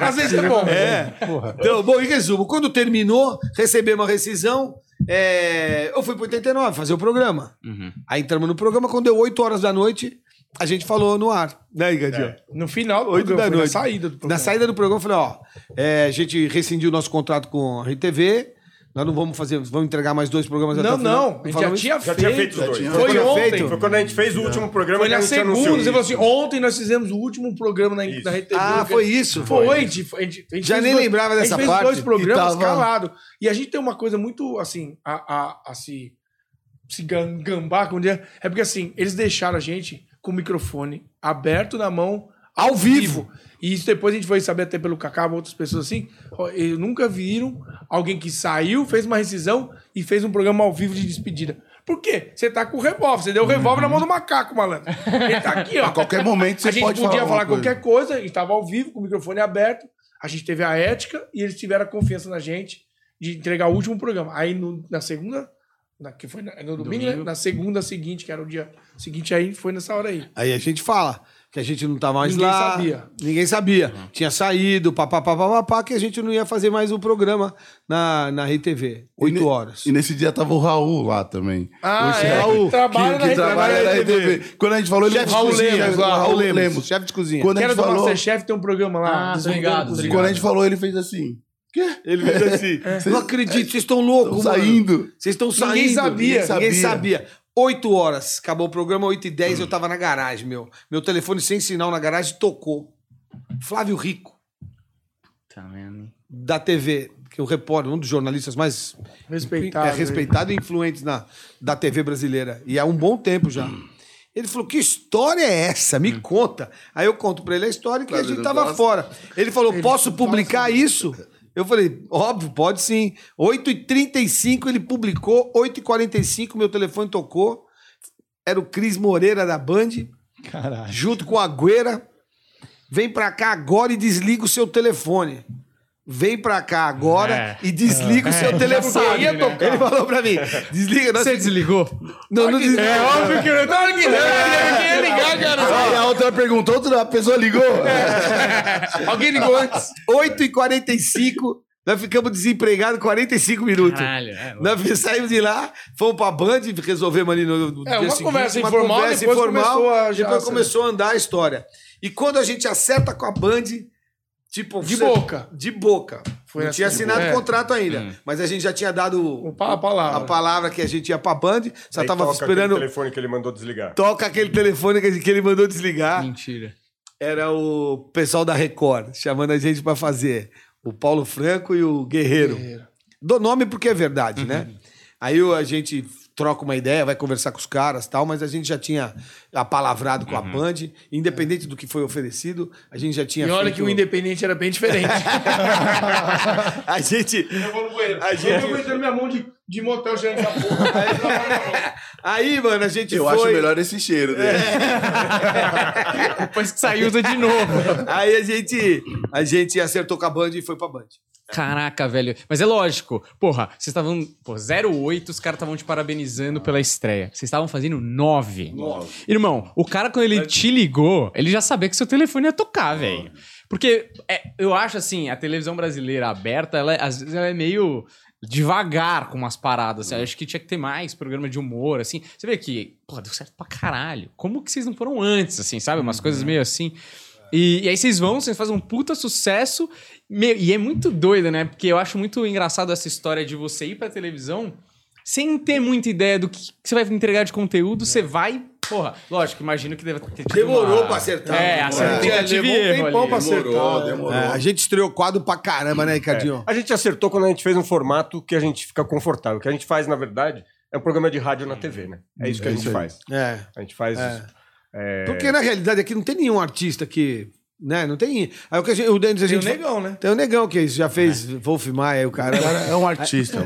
Às vezes bom. É. Porra. Então, bom, em resumo, quando terminou, recebemos a rescisão, é, eu fui pro 89 fazer o programa. Uhum. Aí entramos no programa, quando deu 8 horas da noite, a gente falou no ar, né, Igadinho? No final do Oito programa, da foi noite. na saída do programa. Na saída do programa, eu falei, ó, é, a gente rescindiu o nosso contrato com a RTV, nós não vamos fazer, vamos entregar mais dois programas até Não, o final. não, a gente já tinha Já feito. tinha feito os dois. tinha. Foi Já ontem. feito? Foi quando a gente fez o último programa Foi que a na anunciou segunda, você falou assim, ontem nós fizemos o último programa na, Isso. na RTV. Ah, foi isso? Foi, a gente, a gente, a gente Já nem dois- lembrava dessa A gente parte. fez dois programas E tava- calado. E a gente tem uma coisa muito, assim, a, a, a se, se gambar, como dizer, é porque, assim, eles deixaram a gente com o microfone aberto na mão, ao vivo. E isso depois a gente foi saber até pelo Cacá, outras pessoas assim, eles nunca viram alguém que saiu, fez uma rescisão e fez um programa ao vivo de despedida. Por quê? Você tá com o revólver, você deu o revólver na mão do macaco, malandro. Ele tá aqui, ó. A qualquer momento você a gente pode podia falar falar, qualquer coisa, a gente estava ao vivo, com o microfone aberto, a gente teve a ética e eles tiveram a confiança na gente de entregar o último programa. Aí no- na segunda, na, que foi na- no domingo, né? na segunda seguinte, que era o dia seguinte, aí foi nessa hora aí. Aí a gente fala que a gente não tá mais Ninguém lá. sabia. Ninguém sabia. Tinha saído, papapá, papapá, que a gente não ia fazer mais o programa na, na RTV. Oito horas. E nesse dia tava o Raul lá também. Ah, Oxe, é, Raul, que trabalha que, na que trabalha na RTV. RTV. Quando a gente falou, ele Chefe de Raul cozinha, Lemos, lá, Raul Lemos. Lemos, chefe de cozinha. Quando a Que era gente falou, Masterchef, tem um programa lá. Ah, a cozinha. ligado. quando a gente falou, ele fez assim. Ele fez assim. não acredito, vocês estão loucos, Estão saindo. Vocês estão saindo. Ninguém sabia. Ninguém sabia. 8 horas. Acabou o programa, 8 e 10 eu tava na garagem, meu. Meu telefone sem sinal na garagem tocou. Flávio Rico, Tá vendo? da TV, que é o repórter, um dos jornalistas mais Respeitado. é, respeitado e influentes na, da TV brasileira. E há um bom tempo já. Ele falou: Que história é essa? Me conta. Aí eu conto pra ele a história que a Flávio gente não tava gosta. fora. Ele falou: Posso publicar isso? Eu falei: Óbvio, pode sim. 8h35 ele publicou, 8h45 meu telefone tocou. Era o Cris Moreira da Band, Caralho. junto com a Gueira. Vem pra cá agora e desliga o seu telefone. Vem pra cá agora É. e desliga o seu já telefone. sabe, Ia né? Ele falou pra mim: desliga. Você desligou? Não, não desliga. É óbvio que eu não tava ninguém ia ligar, cara. Aí a outra perguntou, outra pessoa ligou. Alguém ligou antes. 8h45, nós ficamos desempregados 45 minutos. Caralho. É, Nós saímos de lá, fomos pra Band, resolvemos ali no, no É, uma seguinte, conversa informal, depois começou a- já- depois começou a andar a história. E quando a gente acerta com a Band, tipo... De você- boca. De boca. Foi não assim, tinha assinado é. contrato ainda, mas a gente já tinha dado O pa- a palavra. a palavra que a gente ia pra Band, só Aí tava toca esperando... aquele telefone que ele mandou desligar. Toca aquele telefone que ele mandou desligar. Mentira. era o pessoal da Record chamando a gente pra fazer. O Paulo Franco e o Guerreiro. Dou nome porque é verdade, né? Aí o- a gente troca uma ideia, vai conversar com os caras e tal, mas a gente já tinha apalavrado com a Band, independente do que foi oferecido, a gente já tinha E olha feito- que o Independente era bem diferente. a gente Eu vou no banheiro. A gente- Eu minha mão de, de motel cheirando essa porra. Aí, mano, a gente Eu foi acho melhor esse cheiro dele. Depois que saiu, usa de novo. Aí a gente a gente acertou com a Band e foi pra Band. Caraca, velho. Mas é lógico. Porra, vocês estavam. Pô, 08, os caras estavam te parabenizando pela estreia. Vocês estavam fazendo 9. Irmão, o cara, quando ele te ligou, ele já sabia que seu telefone ia tocar, velho. Porque é, eu acho assim, a televisão brasileira aberta, ela, é- às vezes ela é meio devagar com umas paradas. assim. Eu acho que tinha que ter mais programa de humor, assim. Você vê que, pô, deu certo pra caralho. Como que vocês não foram antes, assim, sabe? Umas coisas meio assim. E, e aí vocês vão, vocês fazem um puta sucesso. Meu, e é muito doido, né? Porque eu acho muito engraçado essa história de você ir pra televisão sem ter muita ideia do que que você vai entregar de conteúdo. Você vai. Porra, lógico, imagino que deve ter tido Demorou uma- pra acertar. É, acerta É. tentativa e Levou um ali. pra acertar. Demorou, né? demorou. É, a gente estreou quadro pra caramba, né, Ricardinho? A gente acertou quando a gente fez um formato que a gente fica confortável. O que a gente faz, na verdade, é um programa de rádio na TV, né? É isso que a gente faz. É. A gente faz. É. é, Porque na realidade aqui não tem nenhum artista que. Né? Não tem. Aí o que a gente, o Denis a Tem o gente. negão, né? Tem o negão que já fez Wolf Maia, o cara. O cara é um artista.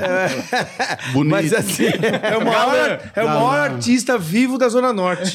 Bonito. Mas assim. É o maior, é o maior artista vivo da Zona Norte.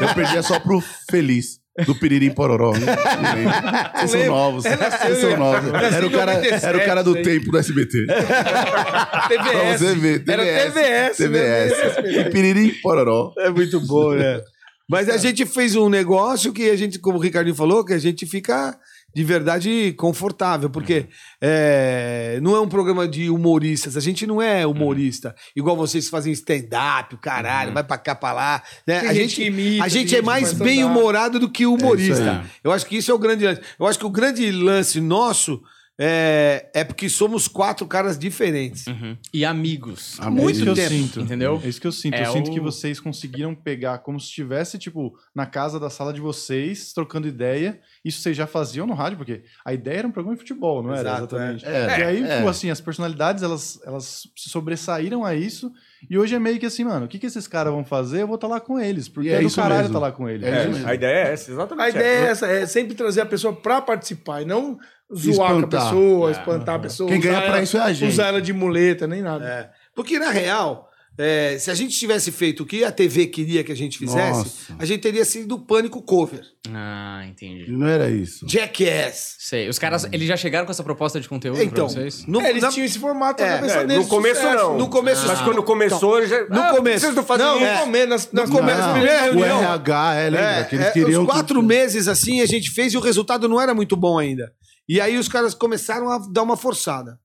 Eu perdia só pro Feliz. Do Piririm Pororó. né? Vocês são novos. É, Vocês são novos. Era o cara, 97, era o cara do tempo do SBT. Pra TVS. você ver. Era TVS, TVS. né? E Piririm Pororó. É muito bom, né? Mas a gente fez um negócio que a gente, como o Ricardinho falou, que a gente fica de verdade confortável, porque é, não é um programa de humoristas, a gente não é humorista, igual vocês fazem stand-up, o caralho, vai pra cá, pra lá. Né? A gente imita, a gente é gente que mais faz bem stand-up. humorado do que humorista. aí. Eu acho que isso é o grande lance. Eu acho que o grande lance nosso é, é porque somos quatro caras diferentes. E amigos. Ah, Muito É isso que eu tempo, sinto. entendeu? É isso que eu sinto. É eu sinto o- que vocês conseguiram pegar como se estivesse, tipo, na casa da sala de vocês, trocando ideia. Isso vocês já faziam no rádio, porque a ideia era um programa de futebol, não era? Exato, Exatamente. é. e aí, É. tipo, assim, as personalidades, elas, elas se sobressaíram a isso. E hoje é meio que assim, mano, o que, que esses caras vão fazer? Eu vou estar lá com eles. Porque E é é, do caralho estar lá com eles. É É, a ideia é essa, exatamente. A ideia é essa, é sempre trazer a pessoa pra participar e não zoar com a Espantar. pessoa, espantar a pessoa. Quem usar ganha pra ela- isso é a gente. Usar ela de muleta, nem nada. É. Porque, na real, é, se a gente tivesse feito o que a TV queria que a gente fizesse, Nossa. a gente teria sido o Pânico Cover. Ah, entendi. Não era isso. Jackass. Sei. Os caras, eles já chegaram com essa proposta de conteúdo Então, pra vocês? no, É, eles na- tinham esse formato É, na cabeça É, deles. no começo sucesso. não. no começo- Mas quando começou, já. No Ah, começo. Vocês não fazem Não, isso. é. No começo, nas, nas No começo, nas não. primeiras o reuniões. RH, é, lembra? É, que eles é, queriam. os que- quatro meses assim a gente fez e o resultado não era muito bom ainda. E aí os caras começaram a dar uma forçada.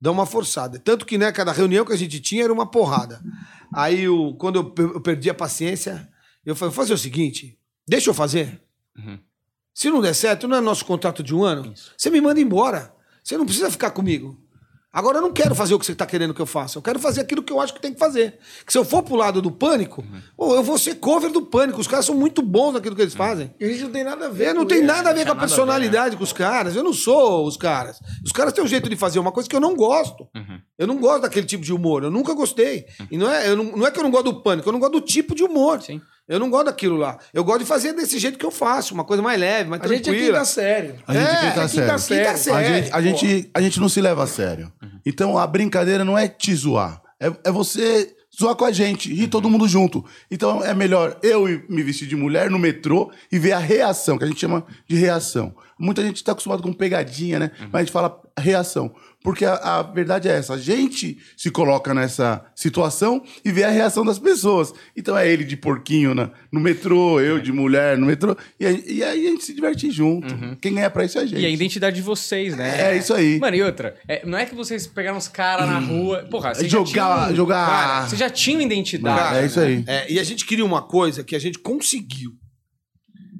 Dar uma forçada. Tanto que, né, cada reunião que a gente tinha era uma porrada. Aí, o, quando eu, eu perdi a paciência, eu falei: vou fazer o seguinte, deixa eu fazer. Uhum. Se não der certo, não é nosso contrato de um ano, você me manda embora. Você não precisa ficar comigo. Agora eu não quero fazer o que você está querendo que eu faça. Eu quero fazer aquilo que eu acho que tem que fazer. Que se eu for pro lado do pânico, pô, eu vou ser cover do pânico. Os caras são muito bons naquilo que eles fazem. E a gente não tem nada a ver. É, não com tem nada a ver com a a ver, personalidade com os caras. Eu não sou os caras. Os caras têm um jeito de fazer uma coisa que eu não gosto. Uhum. Eu não gosto daquele tipo de humor. Eu nunca gostei. E não é, eu não, não é que eu não gosto do pânico, eu não gosto do tipo de humor. Sim. Eu não gosto daquilo lá. Eu gosto de fazer desse jeito que eu faço, uma coisa mais leve, mais A gente é tranquila. quinta série. A gente É, é, quinta é quinta série. Quinta série. A gente, a, gente, a gente não se leva a sério. Então a brincadeira não é te zoar. É, é você zoar com a gente, rir todo mundo junto. Então é melhor eu me vestir de mulher no metrô e ver a reação, que a gente chama de reação. Muita gente está acostumado com pegadinha, né? Mas a gente fala reação. Porque a, a verdade é essa: a gente se coloca nessa situação e vê a reação das pessoas. Então é ele de porquinho na, no metrô, eu de mulher no metrô. E, aí- e aí a gente se diverte junto. Quem ganha pra isso é a gente. E a identidade de vocês, né? É isso aí. Mano, e outra, é, não é que vocês pegaram os caras na rua. Porra, vocês Jogar- já tinham, jogar- Cara, vocês já tinham identidade. Cara, é isso aí. É, e a gente queria uma coisa que a gente conseguiu.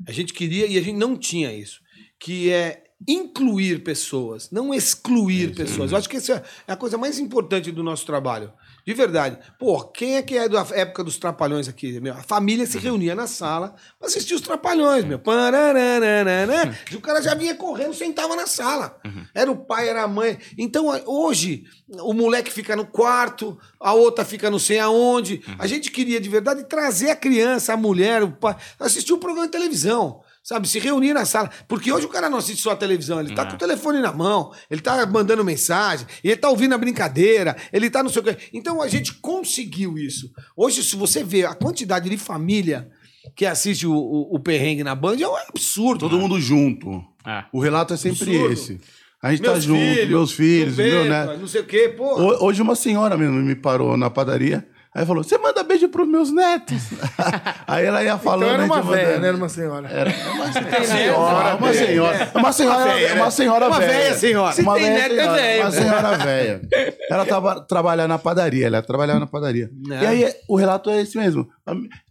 A gente queria e a gente não tinha isso. Que é incluir pessoas, não excluir pessoas. Eu acho que essa é a coisa mais importante do nosso trabalho. De verdade. Pô, quem é que é da época dos Trapalhões aqui? Meu? A família se reunia na sala pra assistir os Trapalhões, meu. Parararararã. E o cara já vinha correndo, sentava na sala. Era o pai, era a mãe. Então, hoje, o moleque fica no quarto, a outra fica não sei aonde. A gente queria, de verdade, trazer a criança, a mulher, o pai, assistir um programa de televisão. Sabe, se reunir na sala. Porque hoje o cara não assiste só a televisão, ele tá com o telefone na mão, ele tá mandando mensagem, ele tá ouvindo a brincadeira, ele tá não sei o quê. Então a gente conseguiu isso. Hoje, se você vê a quantidade de família que assiste o, o, o perrengue na Band, é um absurdo. Todo mundo junto. Ah. O relato é sempre Absurdo. esse. A gente tá junto, meus filhos, não meu neto. Não sei o quê, pô. Ho- Hoje uma senhora mesmo me parou na padaria. Aí falou: Você manda beijo pros meus netos? aí ela ia falando. Então era uma velha, mandando. não era uma senhora. Era uma senhora, uma senhora. Uma senhora, uma senhora Uma velha. velha senhora. Se Uma tem velha neto, é senhora, velho. Uma senhora velha. Ela tava trabalhando na padaria, ela trabalhava na padaria. Não. E aí o relato é esse mesmo.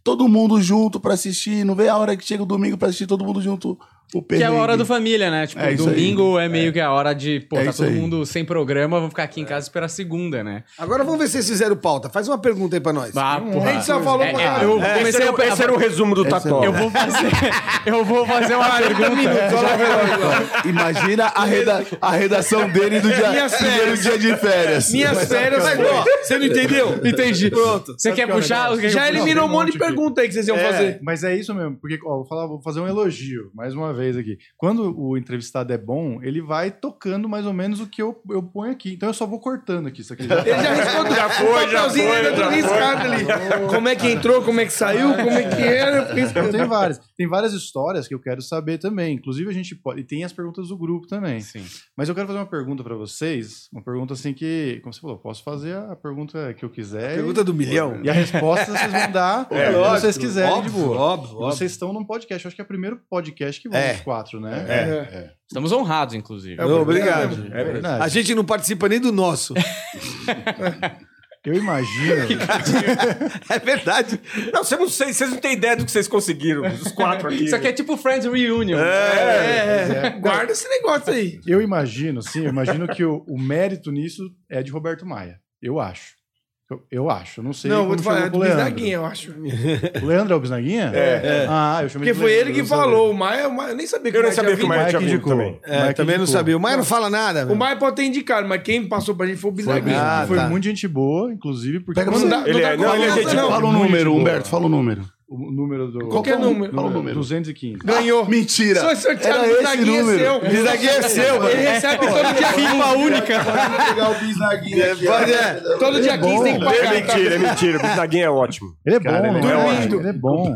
Todo mundo junto pra assistir, não vê a hora que chega o domingo pra assistir todo mundo junto o Que é a hora do família, né? Tipo, É domingo é meio que a hora de, pô, É tá todo aí. mundo sem programa, vamos ficar aqui em casa e esperar a segunda, né? Agora vamos ver se vocês fizeram pauta. Faz uma pergunta aí pra nós. Ah, porra. A gente só falou É, pra é, eu Esse comecei era, a o- esse era o resumo do Tató. Eu vou fazer, eu vou fazer uma pergunta. Imagina a, reda- a redação dele do dia, Minhas primeiro dia de férias. Minhas férias Mas, ó, você não entendeu? Entendi. Pronto. Você quer puxar? Já eliminou um monte de aqui. pergunta aí que vocês iam fazer. Mas é isso mesmo, porque ó, vou, falar, vou fazer um elogio, mais uma vez aqui. Quando o entrevistado é bom, ele vai tocando mais ou menos o que eu, eu ponho aqui. Então eu só vou cortando aqui isso aqui. Ele já respondeu. Já foi, já foi. Ainda tudo riscado ali. Como é que entrou, como é que saiu, como é que era. Então tem várias. Tem várias histórias que eu quero saber também. Inclusive, a gente pode. E tem as perguntas do grupo também. Sim. Mas eu quero fazer uma pergunta pra vocês. Uma pergunta assim que, como você falou, posso fazer a pergunta que eu quiser. e- Pergunta do milhão. E a resposta vocês vão dar É, se vocês quiserem óbvio, de boa. óbvio, E óbvio. vocês estão num podcast. Eu acho que é o primeiro podcast que vão É. os quatro, né? É. Estamos honrados, inclusive. Ô, obrigado. É verdade. A gente não participa nem do nosso. Eu imagino. É verdade. Não, vocês não, sei, vocês não têm ideia do que vocês conseguiram, os quatro aqui. Isso aqui é tipo Friends Reunion. É, é. Guarda esse negócio aí. Eu imagino, sim, eu imagino que o, o mérito nisso é de Roberto Maia. Eu acho. Eu, eu acho. Eu não sei Não, como vou te falar, é do. Bisnaguinha, eu acho. O Leandro é o Bisnaguinha? É. Ah, eu chamei Porque foi Leandro, ele que eu não sabia. falou. O Maia, o Maia, eu nem sabia que Eu o nem Maia sabia tinha que o vindo. Maia tinha vindo indicou. também. É, Maia também não indicou. sabia. O Maia não fala nada. O. Maia pode ter indicado, mas quem passou pra gente foi o Foi, Bisnaguinha. Ah, foi tá. muito gente boa, inclusive, porque Pega quando você. dá- Ele é- não, ele é gente não. Fala o número, boa. Humberto, fala o número. O número do. Qualquer número. Fala o número. 215. Ganhou. Mentira! Só sorteado, Era o esse é número. seu. Bisnaguinha é seu, mano. Ele recebe todo dia 15. única. pegar o bisnaguinha aqui. Pode, é. Todo dia 15 tem que É pagar. mentira, é mentira. O Bisnaguinha é ótimo. Ele é bom, Cara, ele é é? ótimo. Ele é bom.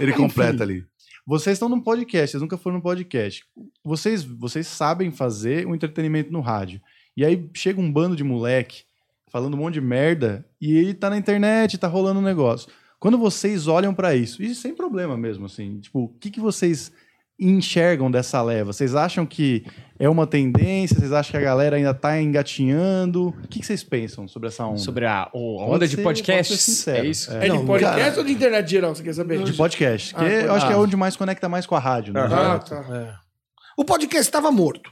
Ele completa ali. Vocês estão num podcast, vocês nunca foram num podcast. Vocês, vocês sabem fazer um entretenimento no rádio. E aí chega um bando de moleque falando um monte de merda e ele tá na internet, tá rolando um negócio. Quando vocês olham pra isso, e sem problema mesmo, assim, tipo, o que, que vocês enxergam dessa leva? Vocês acham que é uma tendência? Vocês acham que a galera ainda tá engatinhando? O que, que vocês pensam sobre essa onda? Sobre a, onda ser- de podcasts. sincero. É isso? É. É de Não, podcast cara. ou de internet geral, você quer saber? De podcast, que Ah, eu acho que é ah. onde mais conecta mais com a rádio, né? Ah, tá. O podcast estava morto.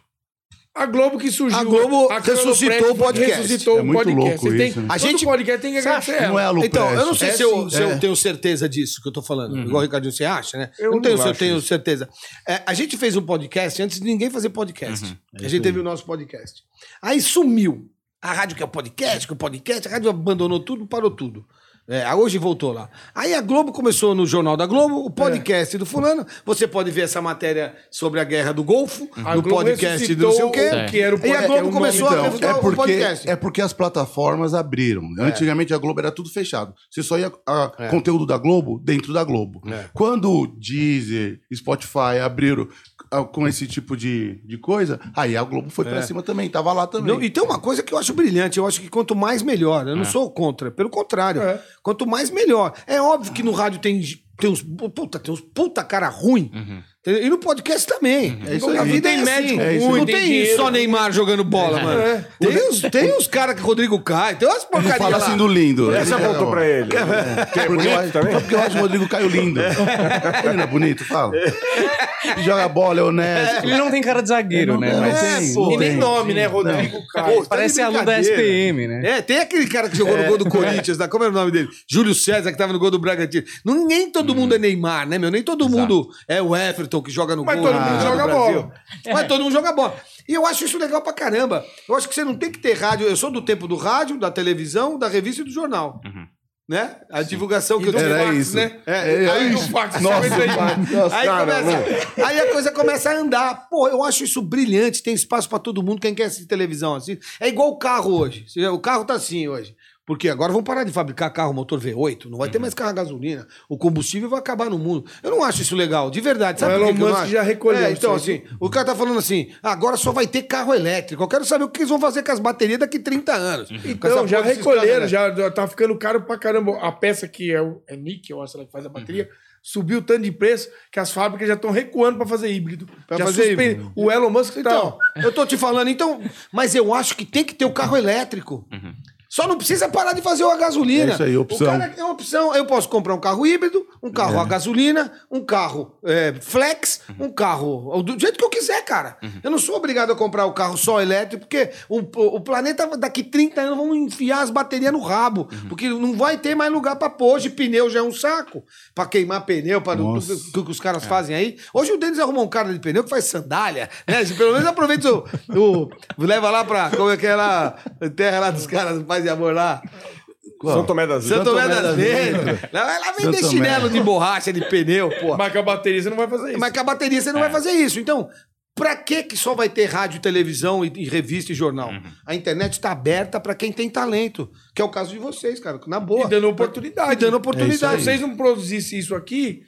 A Globo que surgiu. A Globo a ressuscitou o podcast. Ressuscitou É muito podcast. louco Vocês têm- isso, né? A gente- podcast tem que agradecer ela. Não é a Então, eu não sei É se, eu, se É. eu tenho certeza disso que eu tô falando. Igual o Ricardinho, você acha, né? Eu não tenho, não se eu tenho isso. certeza. É, a gente fez um podcast antes de ninguém fazer podcast. a gente teve o nosso podcast. Aí sumiu. A rádio que é o podcast, que é o podcast, a rádio abandonou tudo, parou tudo. É, hoje voltou lá. Aí a Globo começou no Jornal da Globo, o podcast do fulano. Você pode ver essa matéria sobre a guerra do Golfo, A no Globo podcast do não sei o quê. o que era o E a Globo é o começou a Então, refutar é o porque, podcast. é porque as plataformas abriram. Antigamente a Globo era tudo fechado. Você só ia a, É. conteúdo da Globo dentro da Globo. É. Quando o Deezer, Spotify abriram ah, com esse tipo de, de coisa, aí a Globo foi pra cima também, tava lá também. É. Não, e tem uma coisa que eu acho brilhante. Eu acho que quanto mais melhor. Eu não sou contra. Pelo contrário. Quanto mais melhor. É óbvio que no rádio tem, tem uns puta, tem uns puta cara ruim. Entendeu? E no podcast também. É isso a vida Tem é médico assim. ruim, não tem tem, só Neymar jogando bola, mano. É. Tem uns, tem uns caras que Rodrigo Caio, tem umas porcarias fala assim do lindo. Essa Ele- voltou pra ele. Porque eu, acho, só porque eu acho o Rodrigo Caio lindo. Ele não é bonito? Fala. Ele joga bola, é honesto. Ele não tem cara de zagueiro, né? Não, Mas é, tem, pô. E nem nome, né? Rodrigo Caio. Pô, parece aluno da. SPM, né? É, tem aquele cara que jogou no gol do Corinthians, lá, como era o nome dele? Júlio César, que tava no gol do Bragantino. Nem todo mundo é Neymar, né, meu? Nem todo mundo é o Everton que joga no Mas gol. todo né, mundo do joga bola. Mas todo mundo joga bola. E eu acho isso legal pra caramba. Eu acho que você não tem que ter rádio. Eu sou do tempo do rádio, da televisão, da revista e do jornal. Né? A divulgação que eu do tive. Era fax, isso. né? É, Aí aí- o fax, Nossa, isso aí? Cara, começa- aí a coisa começa a andar. Pô, eu acho isso brilhante. Tem espaço pra todo mundo. Quem quer assistir televisão assim. É igual o carro hoje. O carro tá assim hoje. Porque agora vão parar de fabricar carro motor V8. Não vai ter mais carro a gasolina. O combustível vai acabar no mundo. Eu não acho isso legal. De verdade. Sabe O Elon Musk já recolheu É, então, assim, o cara tá falando assim: "Ah, agora só vai ter carro elétrico. Eu quero saber o que eles vão fazer com as baterias daqui 30 anos. Essa Então, já recolheram, elétricos. já, tá ficando caro pra caramba. A peça que é, é níquel, acho que faz a bateria, subiu tanto de preço que as fábricas já estão recuando pra fazer híbrido. Pra já fazer suspen- híbrido. O Elon Musk tá, Então, eu tô te falando, então, mas eu acho que tem que ter o carro elétrico. Só não precisa parar de fazer a gasolina. É isso aí, opção. O cara é uma opção. Eu posso comprar um carro híbrido, um carro a gasolina, um carro é, flex, um carro do jeito que eu quiser, cara. Eu não sou obrigado a comprar o carro só elétrico, porque o, o planeta daqui 30 anos vão enfiar as baterias no rabo, porque não vai ter mais lugar pra pôr. Hoje pneu já é um saco pra queimar pneu, para o que, que os caras fazem aí. Hoje o Denis arrumou um cara de pneu que faz sandália, né? Pelo menos aproveita o, o- leva lá pra como é que é lá, a terra lá dos caras do Paz e Amor lá. São Tomé das Santo Tomé das Letras. Lá vai lá vender Santo chinelo de borracha, de pneu, pô. Mas com a bateria você não vai fazer isso. Mas com a bateria você não vai fazer isso. Então, pra que que só vai ter rádio, televisão e, e revista e jornal? A internet tá aberta pra quem tem talento, que é o caso de vocês, cara, na boa. E dando oportunidade. E dando oportunidade. Se vocês não produzissem isso aqui,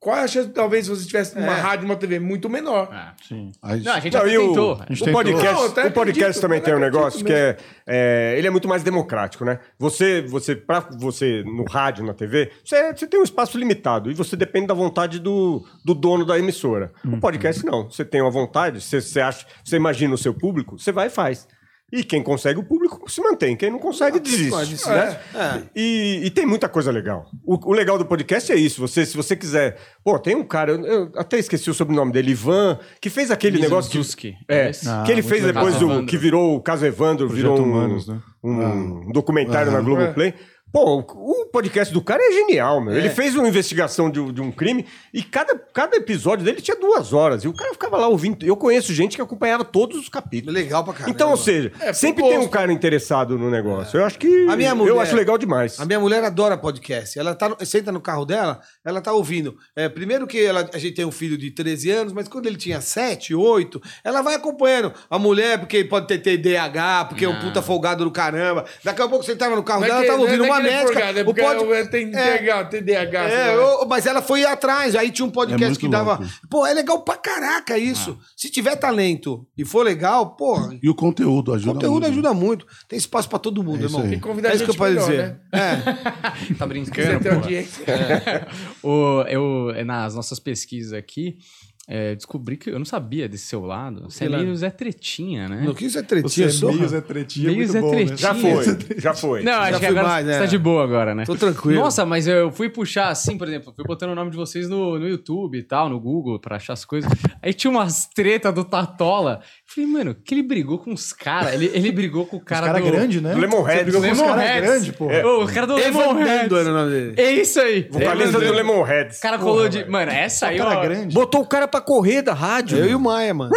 qual é a chance, talvez, se você estivesse numa É. rádio, numa TV muito menor? É. Sim. A gente- Não, a gente Não, e o, tentou. A gente o tentou. podcast, Não, o podcast acredito, também tem um negócio que é, é, ele é muito mais democrático, né? Você, você, para você no rádio, na TV, você, você tem um espaço limitado e você depende da vontade do, do dono da emissora. O podcast não. Você tem uma vontade, você, você acha, você imagina o seu público, você vai e faz. E quem consegue o público se mantém, quem não consegue desiste. né? É. E, e tem muita coisa legal. O, o legal do podcast é isso. Você, se você quiser. Pô, tem um cara, eu, eu até esqueci o sobrenome dele, Ivan, que fez aquele negócio. Que, é? Ah, que ele fez legal. depois do. Que virou o caso Evandro, virou Projeto um, Humanos, né? um documentário na Globoplay. Pô, o, podcast do cara é genial, meu. Ele fez uma investigação de, um- de um crime e cada, cada episódio dele tinha duas horas. E o cara ficava lá ouvindo. Eu conheço gente que acompanhava todos os capítulos. Legal pra caramba. Então, ou seja, É, sempre tem um cara interessado no negócio. Eu acho que. A minha Eu mulher- acho legal demais. A minha mulher adora podcast. Ela tá no- senta no carro dela, ela tá ouvindo. É, primeiro que ela- a gente tem um filho de 13 anos, mas quando ele tinha 7, 8, ela vai acompanhando. A mulher, porque pode ter TDAH, porque é um puta folgado do caramba. Daqui a pouco você tava no carro Não é dela, que- tava ouvindo não é uma é médica. é o porque pod- é- tem É. TDAH. É, eu- mas ela foi atrás, aí tinha um É podcast muito que dava. louco. Pô, é legal pra caraca isso. Se tiver talento e for legal, pô, E o conteúdo o ajuda conteúdo muito. ajuda muito. Tem espaço pra todo mundo, É irmão. Tem que convidar É isso que eu gente posso melhor, dizer. né? É. Tá brincando, ter porra. audiência. O, eu, nas nossas pesquisas aqui, é, descobri que eu não sabia desse seu lado. Você é lado? meio Zé Tretinha, né? No que isso é Você tretinha, é só? meio Zé Tretinha, Meio muito Zé bom, né? Tretinha. Já foi, já foi. Não, acho que fui agora mais, você é. tá de boa agora, né? Tô tranquilo. Nossa, mas eu fui puxar assim, por exemplo, fui botando o nome de vocês no, no YouTube e tal, no Google, pra achar as coisas. Aí tinha umas treta do Tatola. Falei, mano, que ele brigou com os caras. Ele, ele brigou com o Os cara cara do... grande, né? Do Lemonhead. Brigou com os caras grandes, pô. Ô, o cara do Lemonhead. Era o nome dele. É isso aí. Vocalista do Lemonheads. O cara colou de... Mano, essa aí, cara ó. grande. Botou o cara pra correr da rádio. Eu e o Maia, mano.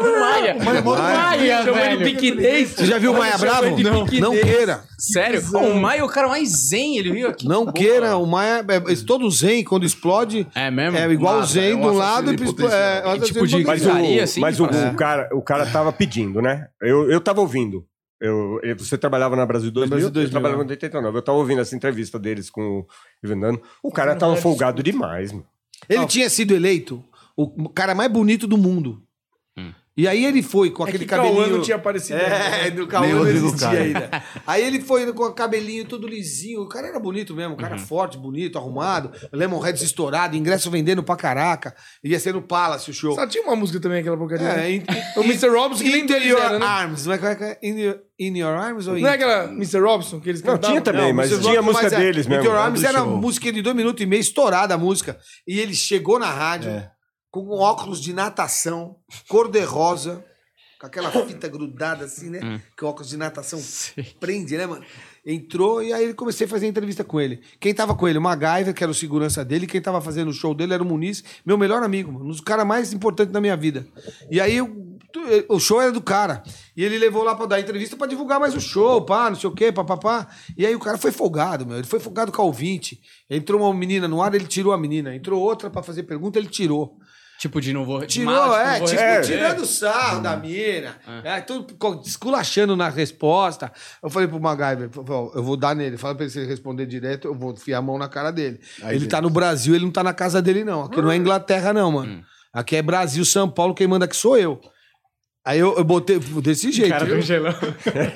O Maia. O Maia, Chama ele velho. piquinês. Você já viu o Maia Bravo? Não. Não queira. Sério? O Maia é o cara mais zen, ele viu aqui. Não queira. O Maia, é, é todo zen, quando explode, É mesmo? é igual o zen é um de um lado e assassino é, um tipo de- Mas o, potencial. Gritaria, assim, mas o, o cara, o cara tava pedindo, né? Eu, eu tava ouvindo. Eu, eu- você trabalhava na Brasil 2000, Brasil eu 2000, trabalhava né? no 89. Eu tava ouvindo essa entrevista deles com o Ivanano. O cara tava folgado demais, mano. Ele tinha sido eleito o cara mais bonito do mundo. E aí ele foi com É aquele que Cauã cabelinho... não tinha aparecido É, ainda. do Cauã não existia ainda. Aí ele foi com o cabelinho todo lisinho. O cara era bonito mesmo, um cara Uhum. forte, bonito, arrumado. Lemonheads estourado, ingresso vendendo pra caraca. Ia ser no Palace o show. Só tinha uma música também, aquela porcaria. É, né? in, O Mr. Robinson que nem Your era, né? Arms. Não é, é que é? In your, in your Arms ou in... Não é aquela Mr. Robinson que eles Não, cantavam? tinha também, mas Mr. tinha a música mas é, deles Into mesmo. Your lá Arms era música de dois minutos e meio, estourada a música. E ele chegou na rádio É. com um óculos de natação, cor-de-rosa, com aquela fita grudada assim, né? Que o óculos de natação prende, né, mano? Entrou e aí comecei a fazer entrevista com ele. Quem tava com ele? O MacGyver, que era o segurança dele. Quem tava fazendo o show dele era o Muniz, meu melhor amigo, mano, um dos caras mais importantes da minha vida. E aí eu- o show era do cara. E ele levou lá pra dar entrevista pra divulgar mais o show, pá, não sei o quê, papapá. E aí o cara foi folgado, meu. Ele foi folgado com a ouvinte. Entrou uma menina no ar, ele tirou a menina. Entrou outra pra fazer pergunta, ele tirou. Tipo de não vou... Tirou, mala, é, não vou tipo, tirando sarro da mina. É, tudo co- esculachando na resposta. Eu falei pro MacGyver, eu vou dar nele. Fala pra ele se ele responder direto, eu vou enfiar a mão na cara dele. Aí, ele gente. tá no Brasil, ele não tá na casa dele, não. Aqui não é Inglaterra, não, mano. Aqui é Brasil, São Paulo, quem manda aqui sou eu. Aí eu, eu botei desse jeito. Cara viu? congelou.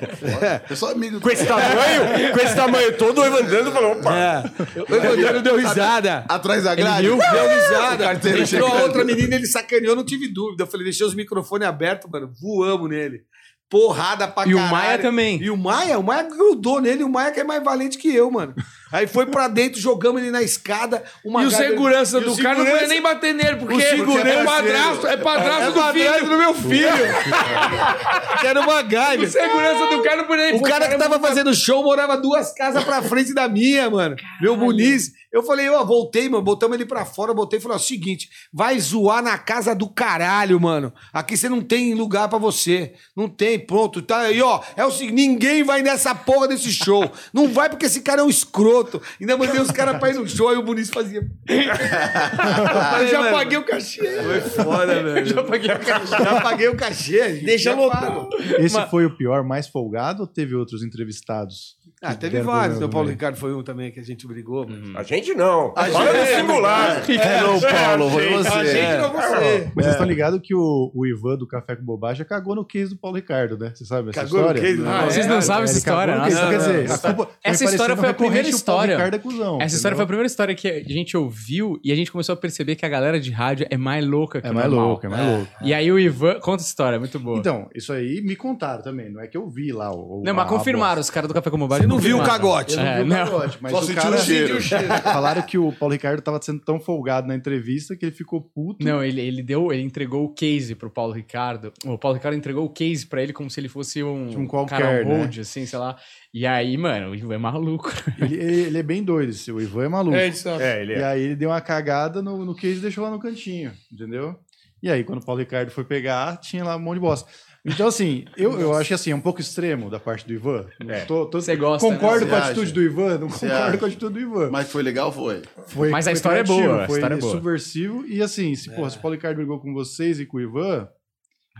Eu sou amigo Com esse tamanho, com esse tamanho todo, o Evandando falou, opa. É. O Evandro deu risada. Atrás da grade. Deu risada. Entrou a outra menina, ele sacaneou, não tive dúvida. Eu falei, deixei os microfones abertos, mano. Voamos nele. Porrada pra E o caralho. Maia também. E o Maia, o Maia grudou nele. O Maia que é mais valente que eu, mano. Aí foi pra dentro, jogamos ele na escada. Uma E o segurança o do cara não segurança- podia nem bater nele, porque O segurança- é padrasto, é padrasto É do padrasto filho. do meu filho. que era uma O gaiva. segurança do cara não podia nem O cara que tava fazendo show morava duas casas pra frente da minha, mano. Meu Muniz. Eu falei, ó, voltei, mano. Botamos ele pra fora, botei e falei, ó, seguinte, vai zoar na casa do caralho, mano. Aqui você não tem lugar pra você. Não tem, pronto. Tá aí, ó. É o seguinte, ninguém vai nessa porra desse show. Não vai porque esse cara é um escroto. Ainda mandei os caras pra ir no show, aí o Muniz fazia. Eu já paguei o cachê. Foi foda, velho. Já paguei o cachê. Já paguei o cachê. Deixa pago. Esse Mas- foi o pior, mais folgado ou teve outros entrevistados? Ah, teve vários. problema O Paulo. Ricardo foi um também que a gente brigou. A gente não. A Fala gente- no singular. É, não, Paulo, foi você. A gente É. não você. Mas vocês estão ligados que o, o Ivan do Café com Bobagem cagou no case do Paulo Ricardo, né? Você sabe essa Cagou no história? case do Ah, Vocês é? não sabem essa história, no nossa. Quer dizer, não. a culpa Essa história foi a primeira história. Ricardo é cuzão, Essa história foi a primeira história que a gente ouviu e a gente começou a perceber que a galera de rádio é mais louca que É mais louco, é mais louco. E aí o Ivan. Conta essa história, é muito boa. Então, isso aí me contaram também, não é que eu vi lá. O, não, mas a- a confirmaram, os caras do Café com Bobagem. Não viu o cagote. Eu não É, vi o não. pagote, mas Só o sentiu cara... o cheiro. Falaram que o Paulo Ricardo tava sendo tão folgado na entrevista que ele ficou puto. Não, ele, ele deu, ele entregou o case pro Paulo Ricardo. O Paulo Ricardo entregou o case pra ele como se ele fosse um, Um qualquer, cara né? assim, sei lá. E aí, mano, o Ivan é maluco. Ele, ele- ele é bem doido, esse- o Ivan é maluco. É, isso. É, ele E é. aí ele deu uma cagada no, no case e deixou lá no cantinho, entendeu? E aí, quando o Paulo Ricardo foi pegar, tinha lá um monte de bosta. Então, assim, eu, eu acho que assim, é um pouco extremo da parte do Ivan. É. Tô- tô- Você gosta, Concordo né? com a atitude do Ivan, não Você concordo acha? com a atitude do Ivan. Mas foi legal, foi. Foi, Mas a foi história é criativo, boa, a Foi história é boa. subversivo. E assim, se, porra, se o Paulo Ricardo brigou com vocês e com o Ivan,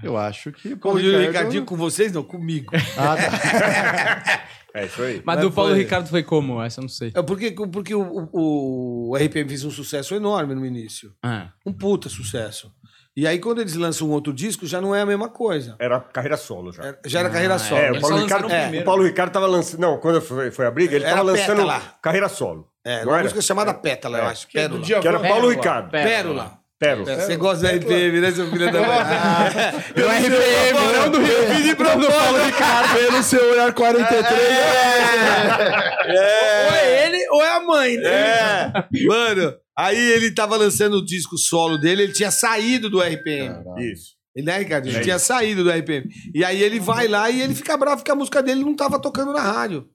eu acho que. o Como Paulo diz o Ricardo- Ricardinho com vocês, não, comigo. Ah, tá. É isso aí. Mas, Mas do Paulo foi- Ricardo foi como? Essa eu não sei. É porque, porque o, o, o RPM fez um sucesso enorme no início. Ah. Um puta sucesso. E aí, quando eles lançam um outro disco, já não é a mesma coisa. Era carreira solo já. É- Já era carreira solo. É, o Paulo, Ricardo, o é, o Paulo Ricardo tava lançando. Não, quando foi, foi a briga, ele Era tava lançando Pétala. carreira solo. É, uma era? música chamada Pétala, eu É. acho. Que é do Pérola. dia- Que era Pérola. Paulo Ricardo. Pérola. Pérola. Você gosta do RPM, né, seu filho da mãe? Do RPM, não do Rio. Pedi pra Paulo Ricardo. Pelo seu olhar 43. Ou é ele ou é a mãe, né? É. Mano, aí ele tava lançando o disco solo dele, ele tinha saído do RPM. Isso. Ele, né, Ricardo? Ele É tinha saído do RPM. E aí ele vai lá e ele fica bravo porque a música dele não tava tocando na rádio.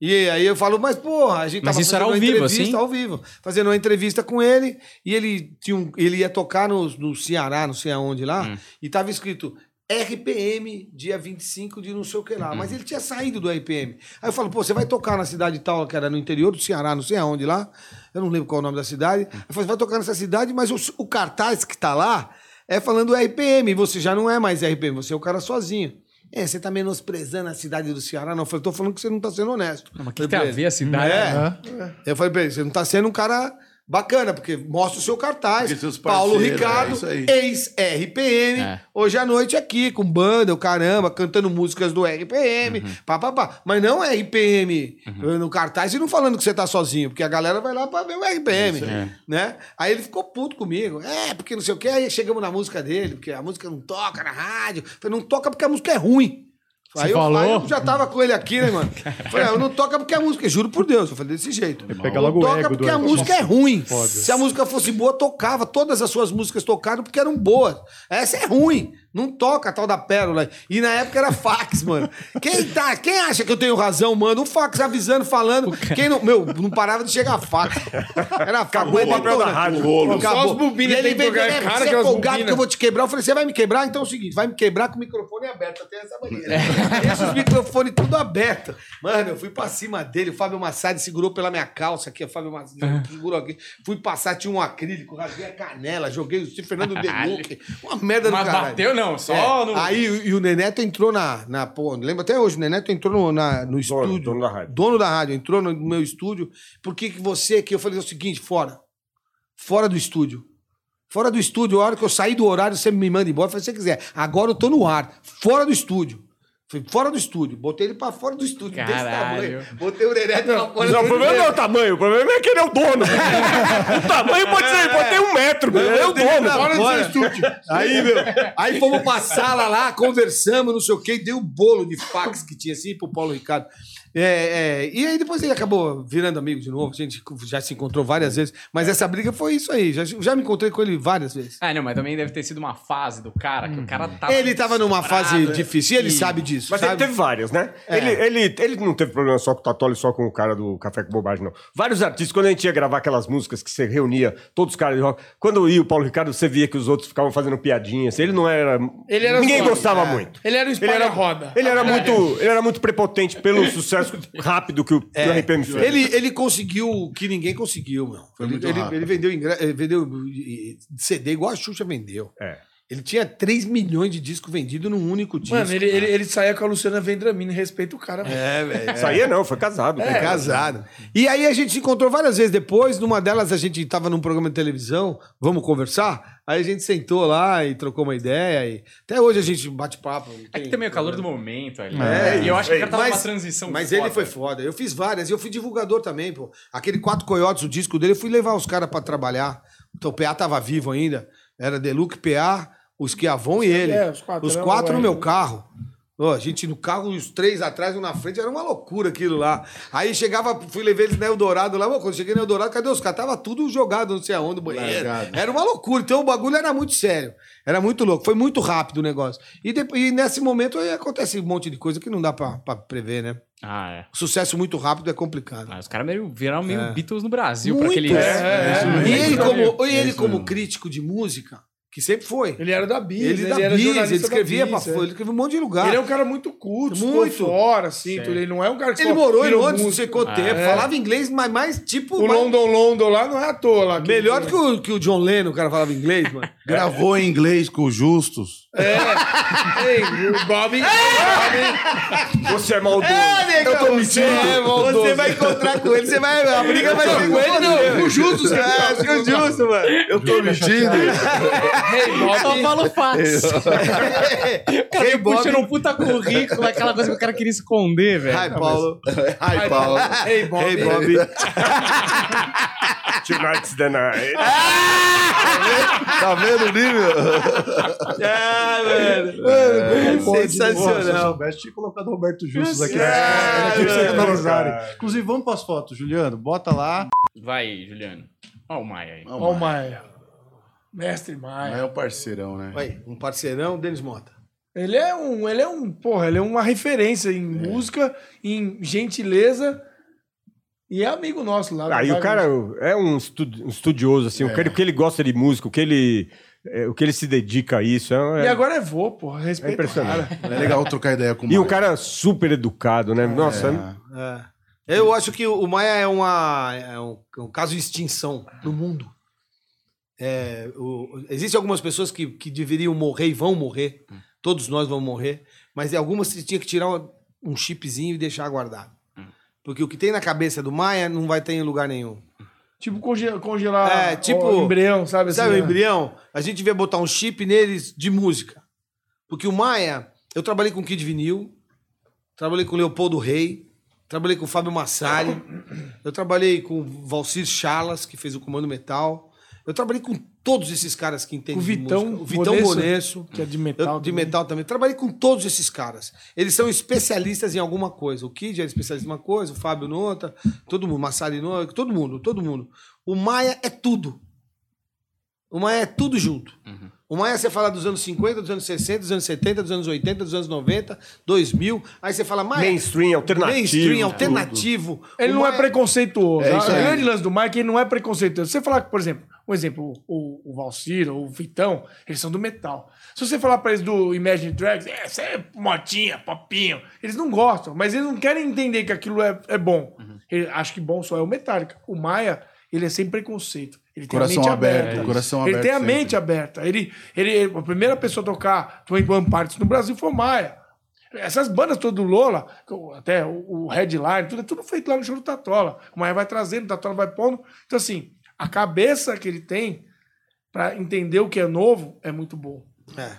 E aí eu falo, mas porra, a gente Mas tava isso era fazendo ao uma vivo, entrevista assim? ao vivo, fazendo uma entrevista com ele, e ele tinha um- ele ia tocar no, no Ceará, não sei aonde lá, Hum. e tava escrito RPM, dia 25 de não sei o que lá. Hum. Mas ele tinha saído do RPM. Aí eu falo, pô, você vai tocar na cidade tal, que era no interior do Ceará, não sei aonde lá. Eu não lembro qual é o nome da cidade. Hum. Eu falei, vai tocar nessa cidade, mas o, o cartaz que tá lá é falando RPM. E você já não é mais RPM, você é o cara sozinho. É, você tá menosprezando a cidade do Ceará. Não, eu falei, tô falando que você não tá sendo honesto. Mas o que tem a ver a cidade? É. Eu falei pra ele, você não tá sendo um cara bacana, porque mostra o seu cartaz. Paulo parceiros, Ricardo, é isso ex-RPM, É. hoje à noite aqui, com banda, o caramba, cantando músicas do RPM, Uhum. pá, pá, pá. Mas não RPM no cartaz e não falando que você tá sozinho, porque a galera vai lá pra ver o RPM, né? Aí ele ficou puto comigo. É, porque não sei o que, aí chegamos na música dele, porque a música não toca na rádio. Eu falei, não toca porque a música é ruim. Você aí, eu, falou? aí eu já tava com ele aqui, né, mano? Falei, ah, eu não toca porque a música, juro por Deus, eu falei desse jeito. Pega Não logo o toca porque a música é ruim. Foda. Se a música fosse boa, tocava. Todas as suas músicas tocaram porque eram boas. Essa é ruim. Não toca a tal da pérola. E na época era fax, mano. Quem, tá, quem acha que eu tenho razão, manda um fax avisando, falando. Quem não, meu, não parava de chegar fax. Era fax. Acabou o papel da rádio. Rolo. Acabou. Só as bobinas E ele veio dizer, cara, você é folgado que eu vou te quebrar. Eu falei, você vai me quebrar? Então é o seguinte, vai me quebrar com o microfone aberto. Até essa maneira. Deixa os microfones tudo aberto. Mano, eu fui pra cima dele. O Fábio Massad segurou pela minha calça aqui. O Fábio Massad segurou aqui. Fui passar, tinha um acrílico, rasguei a canela, joguei o Fernando Deluque. Uma merda do Mas caralho. bateu não, só É. no... Aí o- e o Neneto entrou na, na. Pô, lembra até hoje, o Neneto entrou no, na, no estúdio. dono da rádio. Dono da rádio, entrou no meu estúdio. Por que que você aqui? Eu falei o seguinte: fora. Fora do estúdio. Fora do estúdio, a hora que eu sair do horário, você me manda embora. Eu falei, se você quiser. Agora eu tô no ar. Fora do estúdio. Falei, fora do estúdio. Botei ele pra fora do estúdio. Desse Caralho. tamanho. Botei o Neneto pra fora Não, o do problema não é o tamanho, o problema é que ele é o dono. o tamanho pode ser, pode ter um metro, ele é o dono. Fora do seu estúdio. Aí, meu, aí fomos pra sala lá, conversamos, não sei o quê, e deu um bolo de fax que tinha assim pro Paulo Ricardo. É, é, e aí depois ele acabou virando amigo de novo, a gente já se encontrou várias vezes, mas essa briga foi isso aí, já, já me encontrei com ele várias vezes. Ah, não, mas também deve ter sido uma fase do cara, que o cara tava... Ele tava numa fase difícil, e ele e- sabe disso. Mas sabe? ele teve várias, né? É. Ele, ele, ele não teve problema só com o Tatoli, só com o cara do Café com Bobagem, não. Vários artistas, quando a gente ia gravar aquelas músicas que você reunia todos os caras de rock, quando ia o Paulo Ricardo, você via que os outros ficavam fazendo piadinha, assim, ele não era... Ele era Ninguém só- gostava é. muito. Ele era o Ele era, espalha-roda. ele, era muito, ele era muito prepotente pelo sucesso rápido que o, que o RPM fez. Ele, ele conseguiu o que ninguém conseguiu, meu. Foi ele, muito ele, rápido. ele vendeu, ingre- ele vendeu eh, CD igual a Xuxa vendeu. É. Ele tinha 3 milhões de discos vendidos num único disco. Mano, ele, ele, ele saía com a Luciana Vendramini, respeita o cara. velho. É, velho. Saía não, foi casado. É, casado. E aí a gente se encontrou várias vezes depois. Numa delas a gente tava num programa de televisão, vamos conversar? Aí a gente sentou lá e trocou uma ideia. E até hoje a gente bate papo. É que tem também o calor do momento ali. É, e eu acho que o cara tava mas- numa transição Mas foda. ele foi foda. Eu fiz várias. E eu fui divulgador também, pô. Aquele Quatro Coiotes, o disco dele, eu fui levar os caras pra trabalhar. Então o PA tava vivo ainda. Era Deluxe, PA, o Esquiavon e ele. É, os quatro, Os quatro no O meu carro. Ó, a gente no carro, os três atrás, um na frente, era uma loucura aquilo lá. Aí chegava, fui levar eles na Eldorado lá, pô, quando cheguei na Eldorado, cadê os caras? Tava tudo jogado, não sei aonde, no banheiro. Largado. Era uma loucura. Então o bagulho era muito sério. Era muito louco. Foi muito rápido o negócio. E, depois, e nesse momento aí acontece um monte de coisa que não dá pra, pra prever, né? Ah, é. Sucesso muito rápido é complicado. Ah, os caras meio, viraram meio Beatles no Brasil pra Muito, aqueles. é, é. E ele, como, e É ele como crítico de música, que sempre foi. Ele era da Bis, Ele, né? da era Bis, ele escrevia pra Bis, fora, é. ele escreveu um monte de lugar. Ele é um cara muito culto, Muito. fora, assim. tudo. Ele não é um cara que Ele morou em Londres, não músico. sei quanto tempo, É. falava inglês, mas mais tipo. O mais- London London lá não é à toa lá. Melhor do que o, que o John Lennon, o cara falava inglês, mano. Gravou em inglês com os Justos. Ei, o Bob. Bob Você é maldoso. eu tô mentindo. Você vai encontrar com ele, você vai. A briga vai ser com ele, não, com o Justus, É, cara. com o Justo, mano. Eu tô mentindo. Ei, Só Bob. fala o fatos. O cara Hey, Bob. puxando um puta currículo, aquela coisa que o cara queria esconder, velho. Ai, Paulo. Ai, Paulo. Ei, Bob. Hey, Bob. Tonight's the night. Tá vendo o nível? Ah, velho. Porra, se eu Sensacional. soubesse, tinha colocado o Roberto Justus aqui. É, vocês mano. analisarem. Inclusive, vamos pras fotos, Juliano. Bota lá. Vai, Juliano. Ó o Maia aí. Ó o Maia. Mestre Maia. É o parceirão, né? Aí, um parceirão, Denis Mota. Ele é um, ele é um, porra, ele é uma referência em música, em gentileza e é amigo nosso lá. Aí Vai- o cara é um, estu- um estudioso, assim, o, que ele, o que ele gosta de música, o que ele, é, o que ele se dedica a isso. É, E agora é vô, porra, respeita É impressionante. o cara. É legal trocar ideia com o E o Maia. cara super educado, né? Nossa, É. Eu acho que o Maia é, uma, é um, é um caso de extinção no mundo. É, o- existem algumas pessoas que, que deveriam morrer e vão morrer. Todos nós vamos morrer. Mas algumas você tinha que tirar um, um chipzinho e deixar guardado. Porque o que tem na cabeça do Maia não vai ter em lugar nenhum. Tipo conge- congelar É, tipo- o embrião, sabe? Sabe o assim, né? embrião? A gente devia botar um chip neles de música. Porque o Maia, eu trabalhei com o Kid Vinil, trabalhei com o Leopoldo Rei, trabalhei com o Fábio Massari, eu trabalhei com o Valcir Chalas, que fez o Comando Metal. Eu trabalhei com todos esses caras que entendem O de Vitão música. O Vitão Bonesso, que é de metal Eu- de também. metal também. Trabalhei com todos esses caras. Eles são especialistas em alguma coisa. O Kid era especialista em uma coisa, o Fábio noutra, todo mundo, Massari noutra, todo mundo, todo mundo. O Maia é tudo. O Maia é tudo junto. O Maia você fala dos anos 50, dos anos 60, dos anos 70, dos anos 80, dos anos 90, 2000. Aí você fala Maia. Mainstream, alternativo, Mainstream, alternativo. Ele O não é Maia- preconceituoso. É o grande lance do Mike, ele não é preconceituoso. Se você falar, por exemplo, um exemplo, o, o Valcir ou o Vitão, eles são do metal. Se você falar pra eles do Imagine Dragons, é, isso é motinha, popinho. Eles não gostam, mas eles não querem entender que aquilo é, é bom. Ele acha que bom só é o Metallica. O Maia, ele é sem preconceito. Ele tem Coração a mente aberto, aberta. coração ele aberto tem a sempre. mente aberta. Ele, ele, a primeira pessoa a tocar 21 Parts no Brasil foi o Maia. Essas bandas todas do Lola, até o, o Headline, tudo é tudo feito lá no show do Tatola. O Maia vai trazendo, o Tatola vai pondo. Então, assim, a cabeça que ele tem pra entender o que é novo é muito boa. É.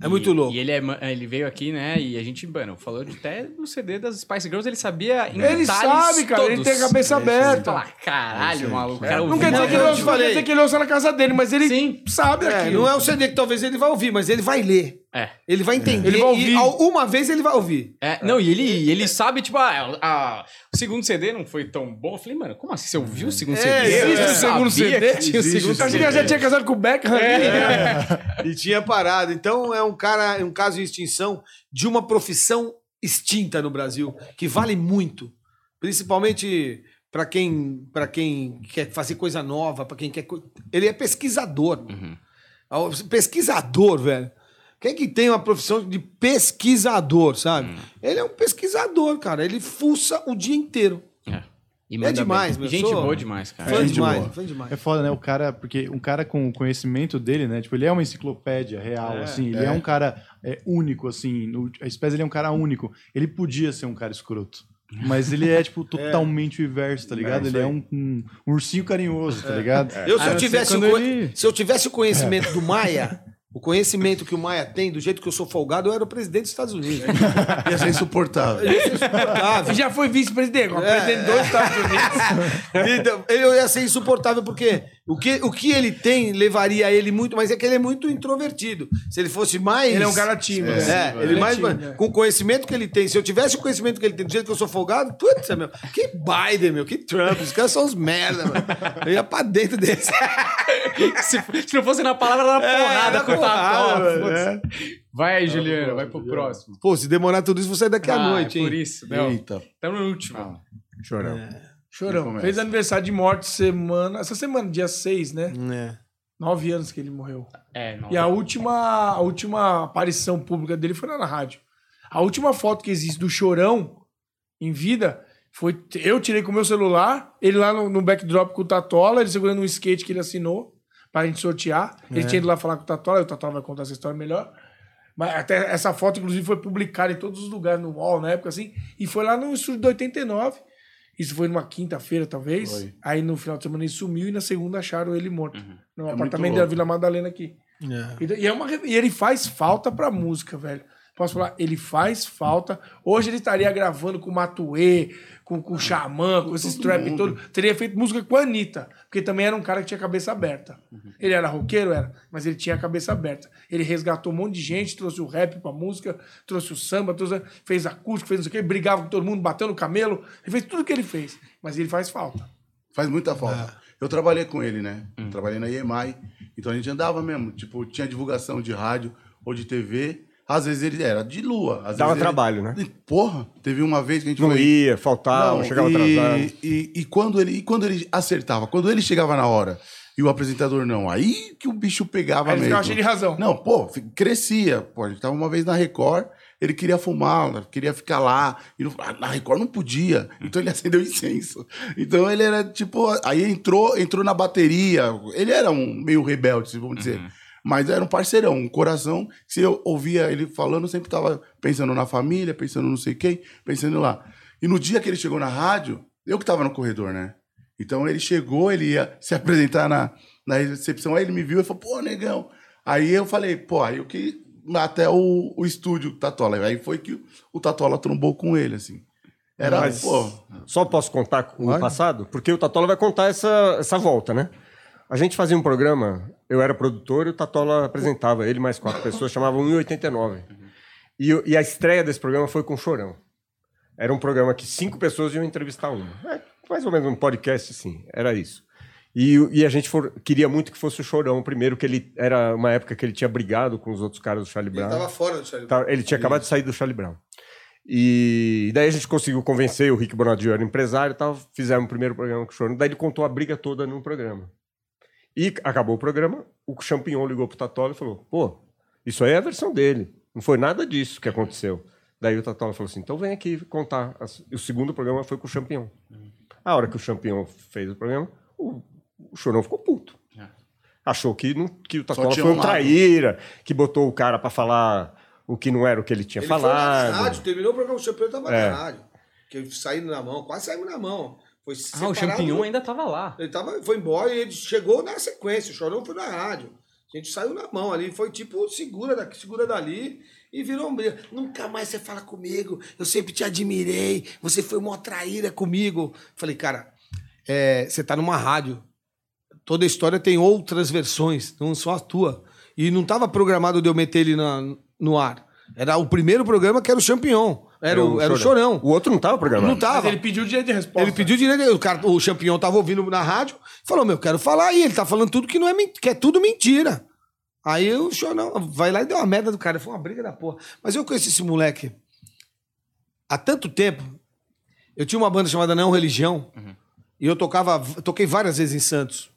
É muito louco. E ele, é, ele veio aqui, né? E a gente, mano, falou de até no CD das Spice Girls, ele sabia em Ele sabe, cara, ele todos. tem a cabeça aberta. Fala, caralho, maluco. Cara, Não quer, dizer que ele, não, te não falei. quer dizer que ele ouça na casa dele, mas ele Sim. sabe É, aquilo. não é um CD que talvez ele vai ouvir, mas ele vai ler. É. Ele vai entender. Ele vai ouvir. E uma vez ele vai ouvir. É, não, e ele, ele sabe, tipo, ah, a- o segundo CD não foi tão bom. Eu falei, mano, como assim? Você ouviu o segundo É, CD? existe Você o segundo sabia CD? tinha o Existe segundo Você acha que já tinha casado com o Beckham? E tinha parado. Então é um cara, é um caso de extinção de uma profissão extinta no Brasil, que vale muito. Principalmente para quem, para quem quer fazer coisa nova, para quem quer. Ele é pesquisador. O Pesquisador, velho. Quem que tem uma profissão de pesquisador, sabe? Ele é um pesquisador, cara. Ele fuça o dia inteiro. É. E É demais, bem. meu. Gente sou boa demais, cara. Fã gente demais, boa. fã demais. É foda, né? O cara, porque um cara com o conhecimento dele, né? Tipo, ele é uma enciclopédia real, É, assim. Ele é, um cara é, único, assim. No, a espécie ele é um cara único. Ele podia ser um cara escroto. Mas ele é, tipo, totalmente o inverso, tá ligado? isso ele é um, um ursinho carinhoso, tá ligado? Eu, se, Ah, eu tivesse o ele- se eu tivesse o conhecimento do Maia, o conhecimento que o Maia tem, do jeito que eu sou folgado, eu era o presidente dos Estados Unidos. Ia ser insuportável. Isso é insuportável. Você já foi vice-presidente, agora É, presidente dos Estados Unidos. Então, eu ia ser insuportável porque o que, o que ele tem levaria ele muito, mas é que ele é muito introvertido. Se ele fosse mais. Ele é um cara tímido. É, né? ele é mais. tímido, é. Com o conhecimento que ele tem. Se eu tivesse o conhecimento que ele tem, do jeito que eu sou folgado, putz, meu. Que Biden, meu. Que Trump. Os caras são uns merda, mano. Eu ia pra dentro desse. se, se não fosse na palavra, era É, porrada era com o mano, foda-se. Vai aí, Juliano. Vai pro próximo. Pô, se demorar tudo isso, vou sair daqui à Ah, noite, é hein? Por isso. Não, Eita. Estamos no último. Chorão. Chorão. Começa. Fez aniversário de morte semana. Essa semana, dia 6, né? É. Nove anos que ele morreu. É, não. E a última, a última aparição pública dele foi lá na rádio. A última foto que existe do Chorão em vida foi. Eu tirei com o meu celular, ele lá no, no backdrop com o Tatola, ele segurando um skate que ele assinou pra gente sortear. Ele tinha ido lá falar com o Tatola, e o Tatola vai contar essa história melhor. Mas até essa foto, inclusive, foi publicada em todos os lugares no UOL na época, assim. E foi lá no estúdio de 89. Isso foi numa quinta-feira, talvez. Foi. Aí no final de semana ele sumiu e na segunda acharam ele morto. No muito apartamento da Vila Madalena aqui. E, e é uma, e ele faz falta pra música, velho. Posso falar? Ele faz falta. Hoje ele estaria gravando com o Matuê, com, com o Xamã, com esses trap todo. Teria feito música com a Anitta. Porque também era um cara que tinha cabeça aberta. Ele era roqueiro, era, mas ele tinha a cabeça aberta. Ele resgatou um monte de gente, trouxe o rap pra música, trouxe o samba, trouxe, fez acústico, fez não sei o quê, brigava com todo mundo, bateu no camelo. Ele fez tudo que ele fez. Mas ele faz falta. Faz muita falta. Eu trabalhei com ele, né? Trabalhei na EMAI. Então a gente andava mesmo. Tipo, tinha divulgação de rádio ou de TV. Às vezes ele era de lua. Às Dava vezes ele- trabalho, né? E, Porra, teve uma vez que a gente Não foi- ia, faltava, Não, chegava e, atrasado. E, e quando ele, e quando ele acertava, quando ele chegava na hora e o apresentador não, aí que o bicho pegava Aí ele mesmo. cheio de razão. Não, pô, crescia. Pô, a gente tava uma vez na Record, ele queria fumar, queria ficar lá. E não- ah, na Record não podia. Então ele acendeu incenso. Então ele era tipo. Aí entrou, entrou na bateria. Ele era um meio rebelde, vamos dizer. Mas era um parceirão, um coração. Se eu ouvia ele falando, eu sempre tava pensando na família, pensando não sei quem, pensando lá. E no dia que ele chegou na rádio, eu que tava no corredor, né? Então ele chegou, ele ia se apresentar na, na recepção, aí ele me viu e falou, pô, negão. Aí eu falei, pô, aí eu que até o, o estúdio Tatola. Aí foi que o Tatola trombou com ele, assim. Era, Mas pô. só posso contar o passado? Porque o Tatola vai contar essa, essa volta, né? A gente fazia um programa, eu era produtor e o Tatola apresentava, ele mais quatro pessoas, chamavam 1,89. E, e a estreia desse programa foi com o Chorão. Era um programa que cinco pessoas iam entrevistar uma. É, mais ou menos um podcast, assim, era isso. E, e a gente for- queria muito que fosse o Chorão primeiro, que ele era uma época que ele tinha brigado com os outros caras do Charlie Ele Brown. tava fora do Charlie Tá, ele tinha acabado de sair do Charlie Brown. E daí a gente conseguiu convencer o Rick Bonadio, era empresário e tal, fizemos o primeiro programa com o Chorão. Daí ele contou a briga toda num programa. E acabou o programa, o Champignon ligou pro Tatola e falou: pô, isso aí é a versão dele. Não foi nada disso que aconteceu. Daí o Tatola falou assim: então vem aqui contar. o segundo programa foi com o Champignon. A hora que o Champignon fez o programa, o, o Chorão ficou puto. Achou que, não, que o Tatola foi um lado. traíra, que botou o cara pra falar o que não era o que ele tinha Ele foi falado. na rádio, terminou o programa, o Champignon tava É. na rádio. Que saímos na mão, quase saímos na mão. Foi Ah, o champignon ainda tava lá. Ele tava, foi embora e ele chegou na sequência. O Chorão foi na rádio. A gente saiu na mão ali. Foi tipo, segura daqui, segura dali. E virou um briga. Nunca mais você fala comigo. Eu sempre te admirei. Você foi uma traíra comigo. Falei, cara, é, você tá numa rádio. Toda história tem outras versões, não só a tua. E não tava programado de eu meter ele na- no ar. Era o primeiro programa que era o Champignon. Era, o, era o Chorão. O outro não tava programado. Não tava. Mas ele pediu o direito de resposta. Ele pediu direito. O, cara, o Champignon tava ouvindo na rádio, falou: Meu, quero falar aí. Ele tá falando tudo que não é que é tudo mentira. Aí o Chorão vai lá e deu uma merda do cara. Foi uma briga da porra. Mas eu conheci esse moleque há tanto tempo. Eu tinha uma banda chamada Não Religião. E eu tocava, eu toquei várias vezes em Santos.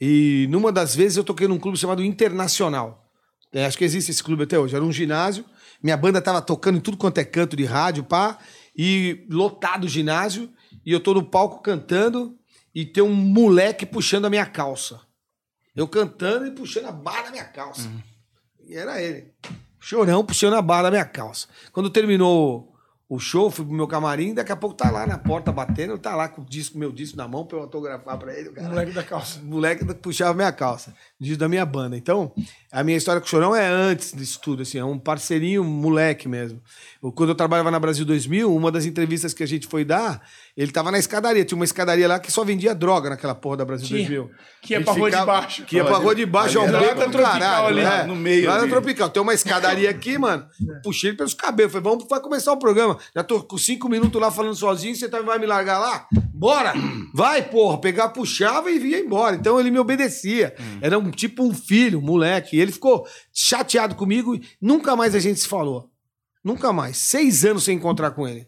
E numa das vezes eu toquei num clube chamado Internacional. É, acho que existe esse clube até hoje. Era um ginásio. Minha banda tava tocando em tudo quanto é canto de rádio, pá. E lotado o ginásio. e eu tô no palco cantando e tem um moleque puxando a minha calça. Eu cantando e puxando a barra da minha calça. E era ele. Chorão puxando a barra da minha calça. Quando terminou o show, fui pro meu camarim, daqui a pouco tá lá na porta batendo, tá lá com o disco, meu disco na mão pra eu autografar pra ele. cara- moleque da calça. o moleque puxava minha calça, disco da minha banda. Então, a minha história com o Chorão é antes disso tudo, assim, é um parceirinho moleque mesmo. Quando eu trabalhava na Brasil 2000, uma das entrevistas que a gente foi dar, ele tava na escadaria, tinha uma escadaria lá que só vendia droga naquela porra da Brasil Tinha. 2000. Que ia pra rua de baixo. Que ia pra rua de baixo, é um beco lá do caralho. ali, é. no meio Lá na ali. Tropical. Tem uma escadaria aqui, mano. Puxei ele pelos cabelos. Falei, vamos, vai começar o programa. Já tô com cinco minutos lá falando sozinho, você tá- vai me largar lá? Bora! Vai, porra. Pegar, puxava e ia embora. Então ele me obedecia. Era um tipo um filho, um moleque. E ele ficou chateado comigo e nunca mais a gente se falou. Nunca mais. Seis anos sem encontrar com ele.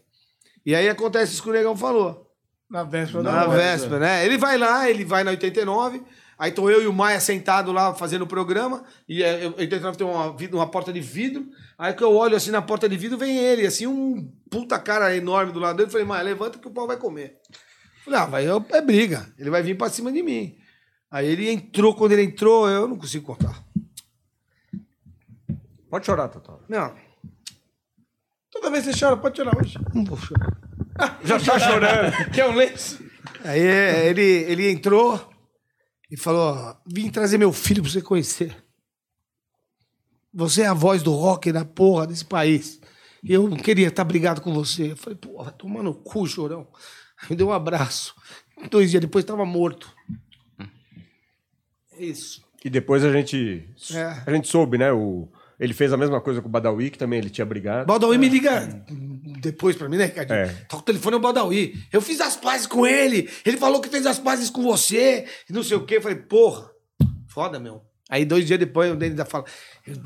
E aí acontece isso que o Negão falou. Na véspera Na da véspera, né? Ele vai lá, ele vai na 89. Aí tô eu e o Maia sentado lá fazendo o programa. E é, eu- 89 tem uma, uma porta de vidro. Aí que eu olho assim na porta de vidro, vem ele, assim, um puta cara enorme do lado dele. Falei, Maia, levanta que o pau vai comer. Falei, ah, vai, eu- é briga. Ele vai vir pra cima de mim. Aí ele entrou, quando ele entrou, eu não consigo contar. Pode chorar, Totó. Não, Toda vez que você chora, pode chorar hoje. não vou chorar. Já tá chorando. Quer um lenço? Aí ele, ele entrou e falou: Vim trazer meu filho pra você conhecer. Você é a voz do rock da porra desse país. E eu não queria estar brigado com você. Eu falei, porra, vai tomar no cu, chorão. Me deu um abraço. Dois dias depois tava morto. É isso. E depois a gente. É. A gente soube, né? O, ele fez a mesma coisa com o Badawi, que também ele tinha brigado. Badawi me liga depois pra mim, né, Ricardinho? É. Toca o telefone é o Badawi. Eu fiz as pazes com ele. Ele falou que fez as pazes com você. E não sei o quê. Eu falei, porra, foda, meu. Aí dois dias depois o Denis ainda fala,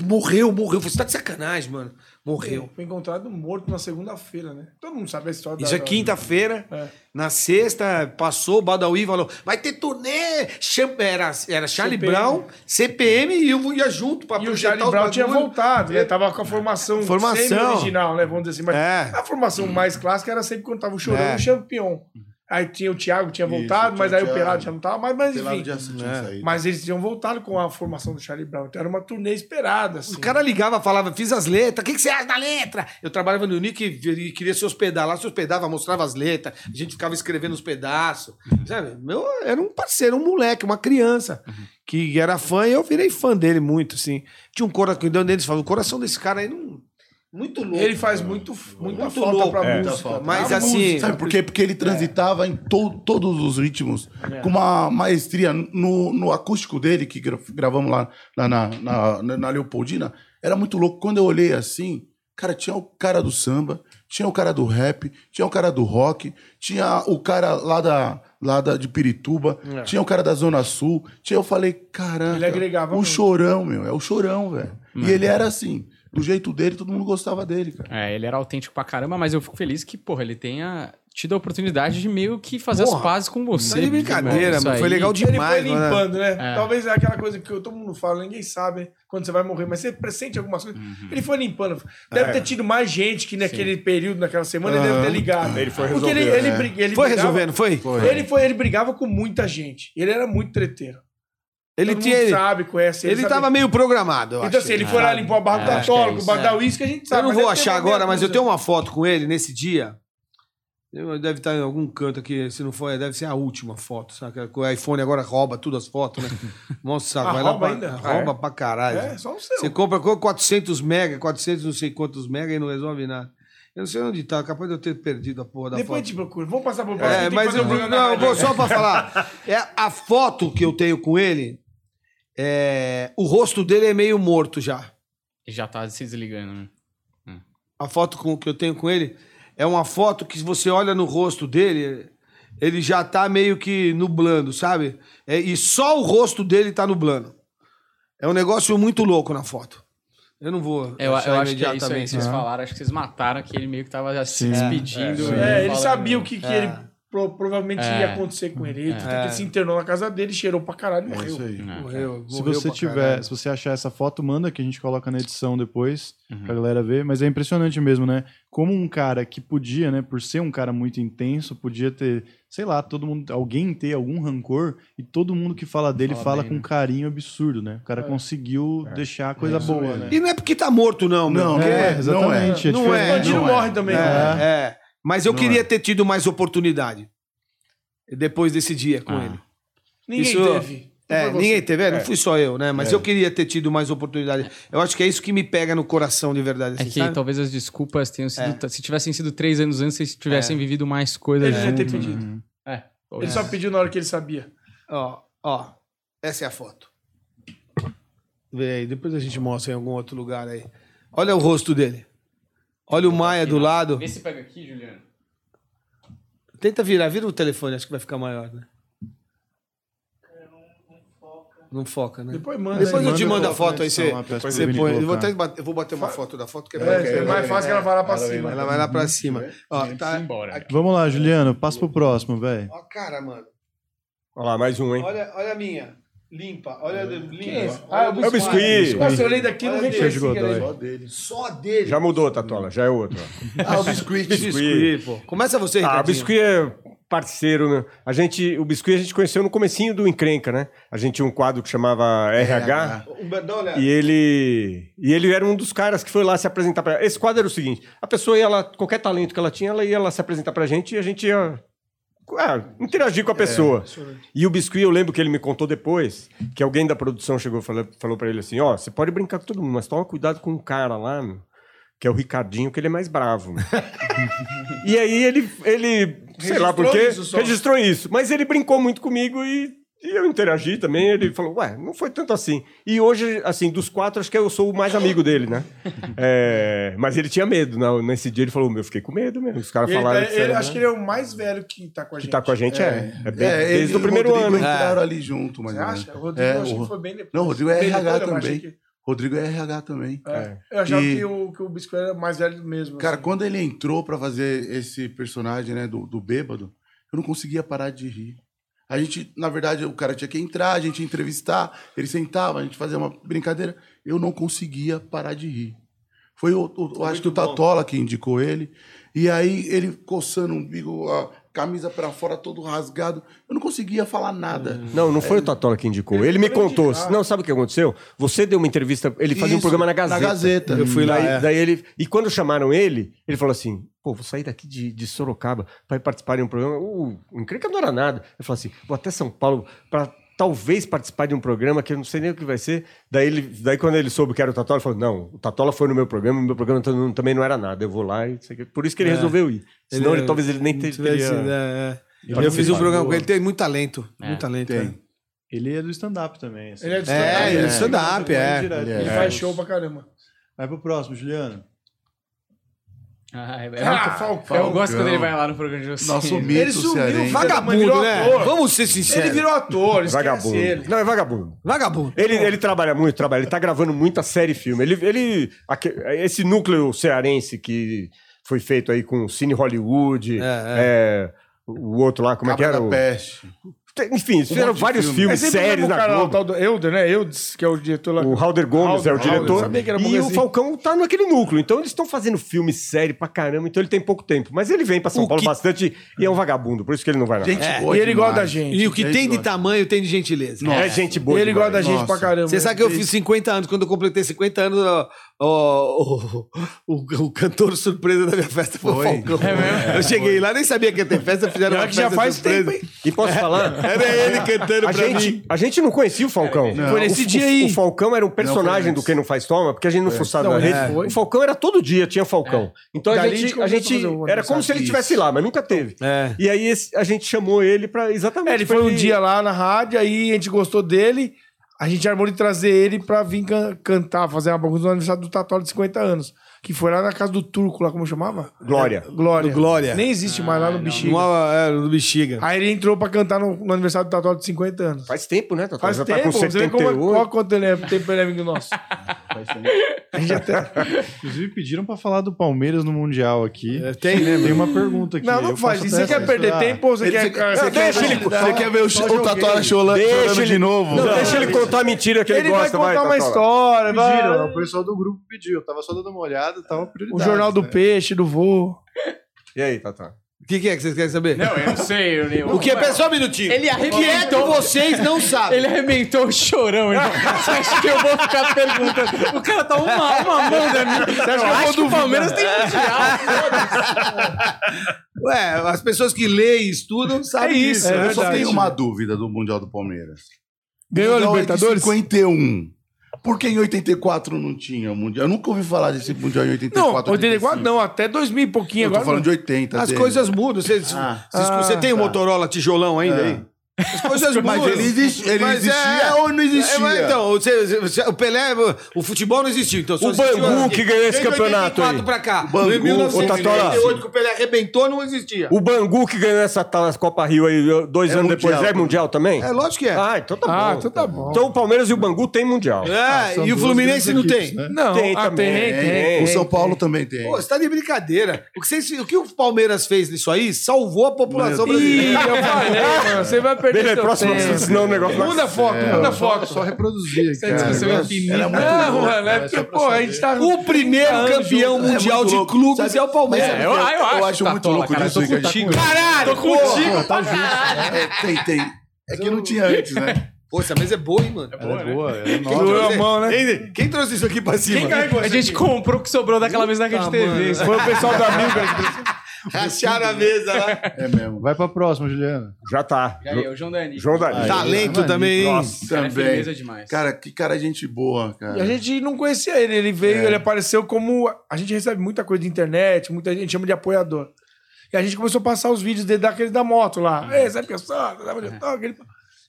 morreu, morreu. Você tá de sacanagem, mano. Morreu. Foi encontrado morto na segunda-feira, né? Todo mundo sabe a história Isso da- é quinta-feira. É. Na sexta, passou o Badawi e falou: vai ter turnê. Era, era Charlie CPM. Brown, CPM e eu ia junto pra E o Charlie Brown tinha voltado, né? Tava com a formação, Formação. semi-original, né? Vamos dizer assim. Mas É. a formação mais clássica era sempre quando tava o Chorão É. e o Champion. Aí tinha o Thiago, tinha Isso, voltado, mas tinha aí o Pelado já não tava mais, mas enfim. já tinha É. saído. Mas eles tinham voltado com a formação do Charlie Brown. Então era uma turnê esperada, assim. O cara ligava, falava, fiz as letras, o que, que você acha da letra? Eu trabalhava no Nick e queria se hospedar lá, se hospedava, mostrava as letras, a gente ficava escrevendo os pedaços. Sabe? Meu, era um parceiro, um moleque, uma criança, que era fã e eu virei fã dele muito, assim. Tinha um coração, deles falou, o coração desse cara aí não. Muito louco. Ele faz muito, muita Muito falta louco. pra É. música. Mas Pra assim, música. Sabe por quê? Porque ele transitava em to- todos os ritmos com uma maestria. No, no acústico dele, que gra- gravamos lá, lá na, na, na- na Leopoldina, era muito louco. Quando eu olhei assim, cara, tinha o cara do samba, tinha o cara do rap, tinha o cara do rock, tinha o cara lá, da, lá da, de Pirituba, tinha o cara da Zona Sul. Tinha, eu falei, caramba, Ele agregava o muito. chorão, meu, é o chorão, velho. E ele era assim. Do jeito dele, todo mundo gostava dele, cara. É, ele era autêntico pra caramba, mas eu fico feliz que, porra, ele tenha tido a oportunidade de meio que fazer Porra, as pazes com você. tá de brincadeira, mano. Foi legal Ele foi demais, limpando, né? É. Talvez é aquela coisa que todo mundo fala, ninguém sabe né? quando você vai morrer, mas você pressente algumas coisas. Uhum. Ele foi limpando. É. Deve ter tido mais gente que naquele período, naquela semana, ele deve ter ligado. Ele foi Porque ele, resolvendo, ele, é. brig- ele Foi brigava- resolvendo, foi? Ele, foi, ele brigava com muita gente. Ele era muito treteiro. Ele Todo tinha. mundo Ele, sabe, conhece ele sabe. tava meio programado. eu Então, acho. assim, ele foi lá limpar o barro É, da é Tola, o barro da é. Whisky, a gente Eu sabe. não mas vou achar agora, mas eu tenho uma foto com ele nesse dia. Eu- Deve estar em algum canto aqui, se não for, deve ser a última foto, sabe? O iPhone agora rouba tudo as fotos, né? Nossa, Ah, vai lá rouba pra, ainda? rouba pra caralho. É, só o seu. Você compra com 400 mega, 400 não sei quantos mega e não resolve nada. Eu não sei onde tá, capaz de eu ter perdido a porra da Depois a foto. gente procura. Vamos passar pro próximo. É, mas eu, um não, eu vou só pra falar. É, a foto que eu tenho com ele, é, o rosto dele é meio morto já. Já tá se desligando, né? A foto com, que eu tenho com ele é uma foto que se você olha no rosto dele, ele já tá meio que nublando, sabe? É, e só o rosto dele tá nublando. É um negócio muito louco na foto. Eu não vou. Eu, eu acho que é isso aí que vocês falaram. Acho que vocês mataram que ele meio que tava se despedindo. É, e ele falando- sabia o que, que É. ele pro- provavelmente É. ia acontecer com ele. Ele É. se internou na casa dele, cheirou pra caralho e É morreu. isso aí. Morreu, Se morreu você pra tiver, caralho. se você achar essa foto, manda que a gente coloca na edição depois Uhum. pra galera ver. Mas é impressionante mesmo, né? Como um cara que podia, né, por ser um cara muito intenso, podia ter, sei lá, todo mundo, alguém ter algum rancor e todo mundo que fala dele Fala fala bem, com né? carinho absurdo, né? O cara conseguiu deixar a coisa boa, mesmo. né? E não é porque tá morto, não, meu. Não, não É, é, exatamente. não é, O bandido não é. morre também. É, né? é. Mas eu Não queria é. ter tido mais oportunidade. Depois desse dia com Ah. ele. Ninguém Isso- teve. Não É, foi você. ninguém teve, é, não fui só eu, né? Mas eu queria ter tido mais oportunidade. Eu acho que é isso que me pega no coração de verdade. É assim, que sabe? talvez as desculpas tenham sido. Se tivessem sido três anos antes, vocês tivessem vivido mais coisas Ele já ter pedido. É. Ele só pediu na hora que ele sabia. Ó, ó, essa é a foto. Vê aí, depois a gente mostra em algum outro lugar aí. Olha o rosto dele. Olha o Maia do lado. Vê se pega aqui, Juliano. Tenta virar, vira o telefone, acho que vai ficar maior, né? Não foca, né? Depois manda. Depois aí. eu te manda mando a foto aí, você, pro você Vini põe. Eu vou, até bater, eu vou bater uma foto da foto que é, É, é mais fácil que ela vai lá pra cima. Ela vai lá pra cima. Ó, tá. embora. Aqui. Vamos lá, Juliano, passa pro próximo, velho. Ó, a cara, mano. Olha lá, mais um, hein? Olha, olha a minha. Limpa. Olha a limpa. Quem é esse? Olha Ah, do É o biscuit. Nossa, eu olhei daqui não reconheci. que. Só dele. Só dele. Já mudou, Tatola, já é outro. Ah, o biscuit. Biscuit, pô. Começa você, Ah, o. Biscuit é parceiro, né? A gente, o Biscuit a gente conheceu no comecinho do Encrenca, né? A gente tinha um quadro que chamava RH. Olhada. E ele, e ele era um dos caras que foi lá se apresentar pra Esse quadro era o seguinte: a pessoa ia lá, qualquer talento que ela tinha, ela ia lá se apresentar pra gente e a gente ia ah, interagir com a pessoa. e o Biscuit, eu lembro que ele me contou depois que alguém da produção chegou e falou, falou para ele assim: Ó, você pode brincar com todo mundo, mas toma cuidado com um cara lá, meu, que é o Ricardinho, que ele é mais bravo. meu." e aí ele, ele sei lá Registrou por quê, isso só. registrou isso. Mas ele brincou muito comigo e, e eu interagi também. Ele falou, ué, não foi tanto assim. E hoje, assim, dos quatro, acho que eu sou o mais amigo dele, né? É, mas ele tinha medo. né? Nesse dia ele falou, meu, eu fiquei com medo mesmo. Os caras Ele, falaram que, ele- era, acho né? que ele é o mais velho que tá com a que gente. tá com a gente, é. É, bem- É, desde ele o primeiro Rodrigo ano. entraram ali junto, mas Você acha? O Rodrigo É, eu achei o- que foi bem depois. Não, o Rodrigo é RH também. que- Rodrigo é RH também. é. Eu achava E- que, o, que o Biscoito era mais velho mesmo. Cara, assim. quando ele entrou pra fazer esse personagem, né, do, do bêbado, eu não conseguia parar de rir. A gente, na verdade, o cara tinha que entrar, a gente ia entrevistar, ele sentava, a gente fazia uma brincadeira. Eu não conseguia parar de rir. Foi o, o- acho que o Tatola que indicou ele. E aí ele coçando o umbigo, a camisa pra fora, todo rasgado. Eu não conseguia falar nada. Não, não foi o Tatola que indicou. Ele Ele me contou. indicar. Não, sabe o que aconteceu? Você deu uma entrevista, ele fazia um Isso, programa na Gazeta. na Gazeta. Eu fui lá, Daí, é. daí ele. E quando chamaram ele, ele falou assim: pô, vou sair daqui de, de Sorocaba para participar de um programa. O, o Encrenca não era nada. Ele falou assim: vou até São Paulo para talvez participar de um programa que eu não sei nem o que vai ser. Daí, ele, daí quando ele soube que era o Tatola, ele falou: não, o Tatola foi no meu programa, o meu programa tam- também não era nada. Eu vou lá e não sei o quê. Por isso que ele É. resolveu ir. Senão Ele- ele, talvez ele nem tivesse- teria. é, é. Ele Eu fiz um programa com ele, tem muito talento. É. Muito talento. Tem. é. Ele é do stand-up também. assim. Ele é de É, stand-up, ele é né? de stand-up, é. Ele Ele é. faz show pra caramba. Vai pro próximo, Juliano. Ah, é, é Ah, Falcão. Eu gosto quando ele vai lá no programa de vocês. Nosso mito Ele sumiu, cearense. Vagabundo, virou né? ator. Vamos ser sinceros. Ele virou ator, esquece Vagabundo. ele. Não, é vagabundo. Vagabundo. Ele, ele trabalha muito, trabalha. Ele tá gravando muita série e filme. Ele, ele, esse núcleo cearense que foi feito aí com o Cine Hollywood, É, é, o outro lá, como é que Cabra era? da O, Peste. Enfim, fizeram vários filme. filmes, É séries o na cara lá, o Globo. tal do Euder, né? Eudes, que é o diretor lá. O Halder Gomes Halder, é o Halder, diretor. sabia que era e o assim. Falcão tá naquele núcleo. Então eles estão fazendo filme, série pra caramba. Então ele tem pouco tempo. Mas ele vem pra São O Paulo que- bastante e é um vagabundo. Por isso que ele não vai lá. Gente É, boa e ele gosta da gente. E o que Gente, tem de tamanho tem de gentileza. É gente boa. ele demais. gosta da gente Nossa. pra caramba. Você sabe que eu fiz 50 anos. Quando eu completei 50 anos, o, o, o cantor surpresa da minha festa foi, Foi. o Falcão. Eu cheguei lá, nem sabia que ia ter festa, fizeram uma que já festa faz surpresa. tempo, hein? E posso falar? Era ele cantando A pra gente, mim. a gente não conhecia o Falcão. Foi nesse o, dia aí. O Falcão era um personagem do Quem Não Faz Toma, porque a gente não fuçava Não, na rede. foi. O Falcão era todo dia, tinha Falcão. Então a Dali a gente, a gente era como se ele estivesse lá, mas nunca teve. É. E aí esse- a gente chamou ele pra exatamente. É, ele foi um dia lá na rádio, aí a gente gostou dele. A gente armou de trazer ele pra vir can- cantar, fazer uma bagunça no aniversário do Tatuado de 50 anos. Que foi lá na casa do Turco, lá, como chamava? Glória. Glória. Do Glória. Nem existe mais lá no Bexiga. Uma, é, no bexiga. Aí ele entrou pra cantar no, no aniversário do Tatuado de 50 anos. Faz tempo, né? Tatu? Faz Já tempo, tá com você vê como, 78. qual quanto ele é, tempo ele é amigo nosso. Faz tempo. Inclusive, pediram pra falar do Palmeiras no Mundial aqui. tem, né? Tem uma pergunta aqui. Não, não faz. E você quer perder censurar. tempo ou você quer. você- quer ver o- validar? Você quer ver o, Só o Tatuara joguei. chorando, Deixa chorando ele- de novo? Não, deixa ele contar a mentira que ele, Ele vai gosta. contar uma história. Pediram, o pessoal do grupo pediu. Eu tava só dando uma olhada, tava O prioridade. jornal do né? peixe, do voo. E aí, Tata? O que, que é que vocês querem saber? Não, eu não sei. Eu nem... O que é? Só um minutinho. Ele o que é que arrebentou. vocês não sabem? Ele arrebentou o chorão. Falou, Você acha que eu vou ficar perguntando? O cara tá uma, uma mão da minha. Você acha que eu acho que o Palmeiras tem mundial? Ué, as pessoas que leem e estudam sabem É disso. isso, Eu só verdade. tenho uma dúvida do Mundial do Palmeiras. Ganhou a é Libertadores? 51. Por que em 84 não tinha o Mundial? Eu nunca ouvi falar desse Mundial em 84. Não, 84 85. não, até 2000 e pouquinho Eu tô agora. falando de 80. As dele. coisas mudam. Você, Ah. você Ah, tem o tá. Motorola tijolão ainda É. aí? As coisas. Mas ele, existe, ele Mas existia é- ou não existia? É, então, você- você- o Pelé, o futebol não existiu. Então O Bangu que ganhou esse campeonato 84 aí. pra cá. O Bangu, em ô, 1988, que o Pelé arrebentou, não existia. O Bangu que ganhou essa tal Copa Rio aí dois É anos mundial, depois é mundial também? É, lógico que é. Ah, então tá Ah, bom. então tá bom. Então o Palmeiras e o Bangu tem mundial. É, São e o Fluminense não tem. né? Não, Tem ah, também. tem, tem, É, tem. o São Paulo também tem. Pô, você tá de brincadeira. O que, vocês- o que o Palmeiras fez nisso aí salvou a população Meu Ih, brasileira. eu falei, mano, você vai perder Beleza, seu próximo tempo. assunto, senão o negócio vai- Muda a foto, É, muda a só- foto. Só reproduzir aqui. Essa discussão é infinita. Não, mano, é É, porque, pô, a gente tá... O primeiro campeão É mundial muito de louco. clubes Sabe- é o Palmeiras. É, eu- eu acho, muito louco cara, disso. Caralho, Tô contigo. Tá justo. É, tem, tem. É que não tinha antes, né? Pô, essa mesa é boa, hein, mano? É boa, é Quem nova. Doeu trouxe- a mão, né? Quem, quem trouxe isso aqui pra cima? Quem carregou A gente aqui? comprou o que sobrou daquela mesa da Rede TV. Foi o pessoal da Milka. Racharam a mesa lá. É mesmo. Vai pra próxima, Juliana. Já tá. E aí, o João Dani. João Dani. Aí. Talento Mano, também, hein? Nossa. Cara, é Também. demais. Cara, que cara gente boa, cara. E a gente não conhecia ele, ele veio, ele apareceu como. A gente recebe muita coisa de internet, muita gente chama de apoiador. E a gente começou a passar os vídeos dele daquele da moto lá. Ei, sabe que? Sabe? Aquele-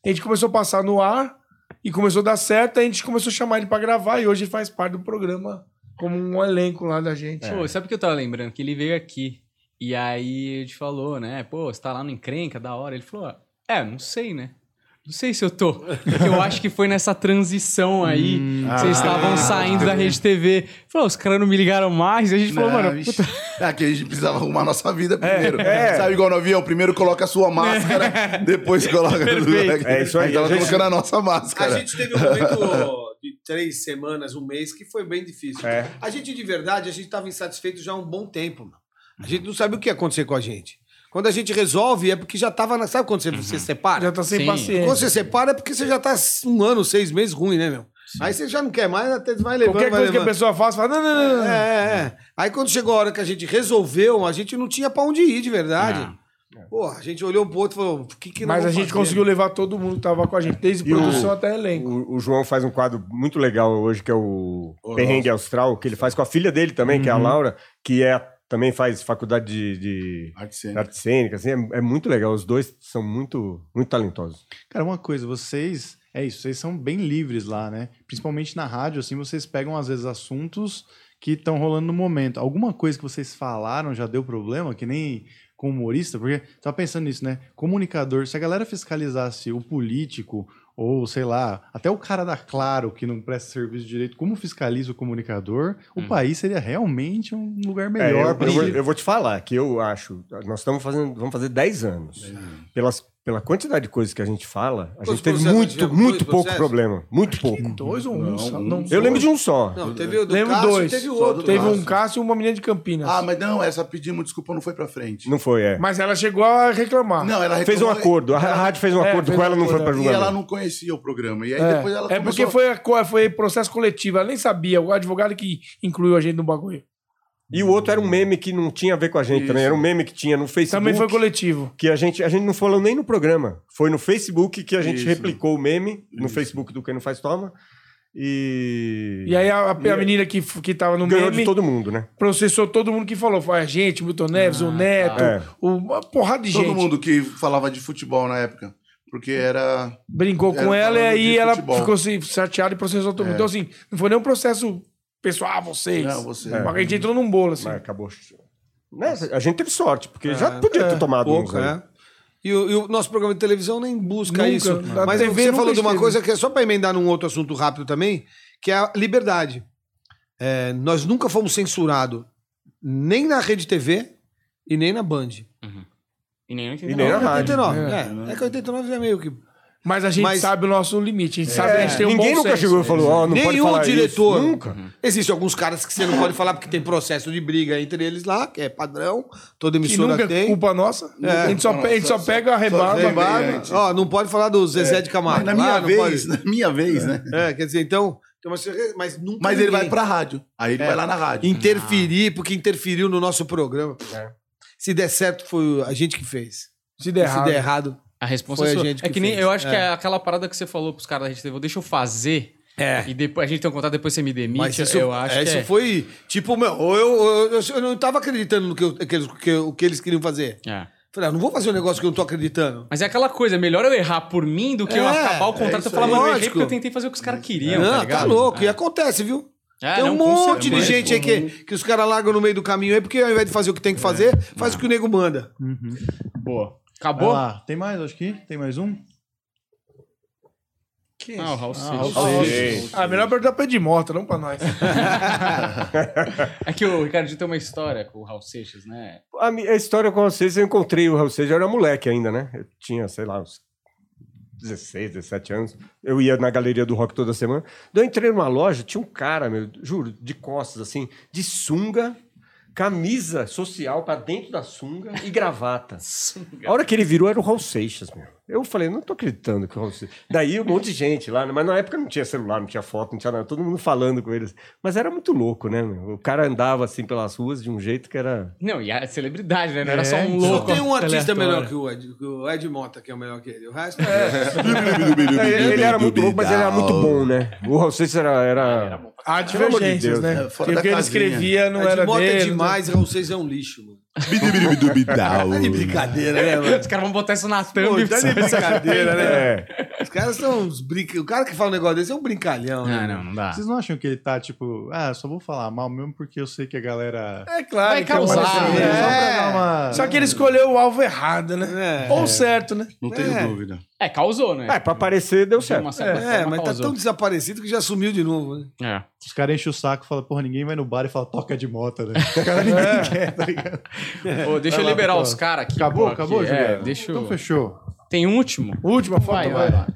A gente começou a passar no ar e começou a dar certo, a gente começou a chamar ele pra gravar e hoje ele faz parte do programa como um elenco lá da gente. Pô, sabe o que eu tava lembrando? Que ele veio aqui. E aí a gente falou, né? Pô, você tá lá no encrenca, da hora. Ele falou, é, não sei, né? Não sei se eu tô. Porque eu acho que foi nessa transição aí. que vocês estavam saindo da Rede TV. Falou, os caras não me ligaram mais. E a gente falou, Não, mano, puta. É que a gente precisava arrumar a nossa vida primeiro. é. Sabe igual no avião? Primeiro coloca a sua máscara, depois coloca... Perfeito. É isso aí, A gente tava a gente- colocando a nossa A máscara. gente teve um momento de três semanas, um mês, que foi bem difícil. É. A gente, de verdade, a gente estava insatisfeito já há um bom tempo. Mano. A gente não sabe o que ia acontecer com a gente. Quando a gente resolve, é porque já tava na. Sabe quando você se separa? Já tá sem Sim. paciência. Quando você separa, é porque você já tá um ano, seis meses ruim, né, meu? Aí você já não quer mais, até vai levando. Qualquer vai coisa que a levando. pessoa faz, fala, não, não, não, não. É, é, é. Aí quando chegou a hora que a gente resolveu, a gente não tinha pra onde ir, de verdade. Pô, a gente olhou pro outro e falou: o que, que Mas a gente fazer? conseguiu levar todo mundo que tava com a gente, desde E o- produção até elenco. O, o João faz um quadro muito legal hoje, que é o Perrengue Austral, que ele faz com a filha dele também, que é a Laura, que é, também faz faculdade de, de Arte cênica. arte cênica. Assim, é, é muito legal. Os dois são muito, muito talentosos. Cara, uma coisa, vocês. É isso, vocês são bem livres lá, né? Principalmente na rádio, assim, vocês pegam, às vezes, assuntos que estão rolando no momento. Alguma coisa que vocês falaram já deu problema, que nem com humorista? Porque tava pensando nisso, né? Comunicador, se a galera fiscalizasse o político, ou sei lá, até o cara da Claro que não presta serviço direito, como fiscaliza o comunicador, o país seria realmente um lugar É, melhor eu, pra eu vou, ele. eu vou te falar que eu acho. Nós estamos fazendo. Vamos fazer 10 anos. Pelas, pela quantidade de coisas que a gente fala, a gente teve muito, muito Dois pouco processos? problema. Muito pouco. Dois ou um? Não, só? Não, Eu lembro de um só. Não, teve o do Lembro Cássio, dois. teve outro. do Teve Cássio. um Cássio e uma menina de Campinas. Ah, mas não, essa pedimos desculpa, não foi pra frente. Não foi, é. Mas ela chegou a reclamar. Não, ela Fez um reclamou- acordo. A rádio fez um É, acordo fez com ela, não foi pra E julgamento. ela não conhecia o programa. E aí É, depois ela é começou... porque foi, a foi processo coletivo, ela nem sabia, o advogado que incluiu a gente no bagulho. E o outro era um meme que não tinha a ver com a gente Isso. também. Era um meme que tinha no Facebook. Também foi coletivo. Que a gente, a gente não falou nem no programa. Foi no Facebook que a gente Isso. replicou o meme, no Isso. Facebook do Quem Não Faz Toma. E. E aí a, a E- menina que, que tava no ganhou meme de todo mundo, né? processou todo mundo que falou. Foi a gente, o Milton Neves, o Neto, É. o- uma porrada de Todo gente. mundo que falava de futebol na época. Porque era... Brincou Era com ela e aí ela futebol. ficou assim, chateada e processou todo mundo. Então, assim, não foi nem um processo pessoal, ah, vocês. Não, você. Mas A gente entrou num bolo, assim. Mas acabou. Né? A gente teve sorte, porque já podia ter tomado uns Pouco, aí. é. E o, e o nosso programa de televisão nem busca Nunca. isso. A Mas TV você falou de uma coisa que é só para emendar num outro assunto rápido também, que é a liberdade. é, nós nunca fomos censurados nem na Rede TV e nem na Band. E nem, E nem na rádio. 89. É, é que 89 é meio que. Mas a gente Mas- sabe o nosso limite. A gente sabe, a gente tem um Ninguém bom nunca senso. chegou e falou, ó, não pode Nenhum falar diretor. isso. Nunca. Existem alguns caras que você não pode falar porque tem processo de briga entre eles lá, que é padrão, toda Que emissora nunca é tem. culpa nossa. É. A gente só, a gente só pega a rebarba. Rebarba. Ó, não pode falar do Zezé de Camargo. Mas na minha lá, não vez, pode. na minha vez, né? É, quer dizer, então. então, mas, mas nunca. Mas ele vai pra rádio. Aí ele É. vai lá na rádio. Interferir, porque interferiu no nosso programa. É. Se der certo, foi a gente que fez. Se der Se errado. der errado. A resposta Foi é a sua. gente é que que nem, fez. eu acho que É. é aquela parada que você falou pros caras da Rede TV, deixa eu fazer. É. E depois a gente tem um contato, depois você me demite. Mas isso, eu acho é, que isso é. foi. Tipo, meu, eu, eu, eu, eu não tava acreditando no que, eu- que eles, que, o que eles queriam fazer. É. Falei, ah, não vou fazer um negócio que eu não tô acreditando. Mas é aquela coisa, é melhor eu errar por mim do que eu É, acabar o é contrato e falar, mano, eu errei porque eu tentei fazer o que os caras queriam, não, tá tá, louco. É. E acontece, viu? É, tem um não, monte de gente aí que, que os caras largam no meio do caminho aí, porque ao invés de fazer o que tem que fazer, faz o que o nego manda. Boa. Vai Acabou? lá. Tem mais, acho que? Tem mais um? Ah, o Raul Ah, Seixas. Raul Seixas. Ah, melhor perguntar pra Edmota, não pra nós. É que o Ricardo tem uma história com o Raul Seixas, né? A, minha- a história com vocês, eu encontrei o Raul Seixas, eu era moleque ainda, né? Eu tinha, sei lá, uns 16, 17 anos. Eu ia na galeria do rock toda semana. Daí eu entrei numa loja, tinha um cara, meu, juro, de costas, assim, de sunga, camisa social pra dentro da sunga e gravata. A hora que ele virou era o Raul Seixas, meu. Eu falei, não tô acreditando que o Raul Seixas. Daí um monte de gente lá, né? mas na época não tinha celular, não tinha foto, não tinha nada, todo mundo falando com eles. Mas era muito louco, né, meu? O cara andava assim pelas ruas de um jeito que era. Não, e a celebridade, né? Não era É, só um Só louco. tem um artista melhor que o Ed, que o Ed Mota, que é o melhor que ele. O resto Ele, ele era muito louco, mas ele era muito bom, né? O Raul Seixas era. era... Há Pelo amor de divergências, Deus, né? é, Porque fora o da que ele escrevia não Ed era Mota dele. é demais, vocês é um lixo, mano. Tá de brincadeira, né, mano? Os caras vão botar isso na Pô, thumb. tá de brincadeira, né? É. Os caras são uns brinca... O cara que fala um negócio desse é um brincalhão, né? Ah, não, não dá. Vocês não acham que ele tá, tipo, ah, só vou falar mal mesmo porque eu sei que a galera. É claro. Vai é causar, né? Só pra dar uma. Só que ele escolheu o alvo errado, né? É. Ou certo, né? Não tenho É. dúvida. É, causou, né? É, pra aparecer deu De certo. uma certa É, forma, mas tá causou. tão desaparecido que já sumiu de novo, né? É. Os caras enchem o saco e falam, porra, ninguém vai no bar e fala, toca de moto, né? O cara ninguém quer, tá ligado? Ô, deixa Vai eu lá, liberar os caras aqui. Acabou? pô, Acabou, aqui. Juliano? É, deixa eu... Então fechou. Tem último? Última foto, Vai, vai. vai lá.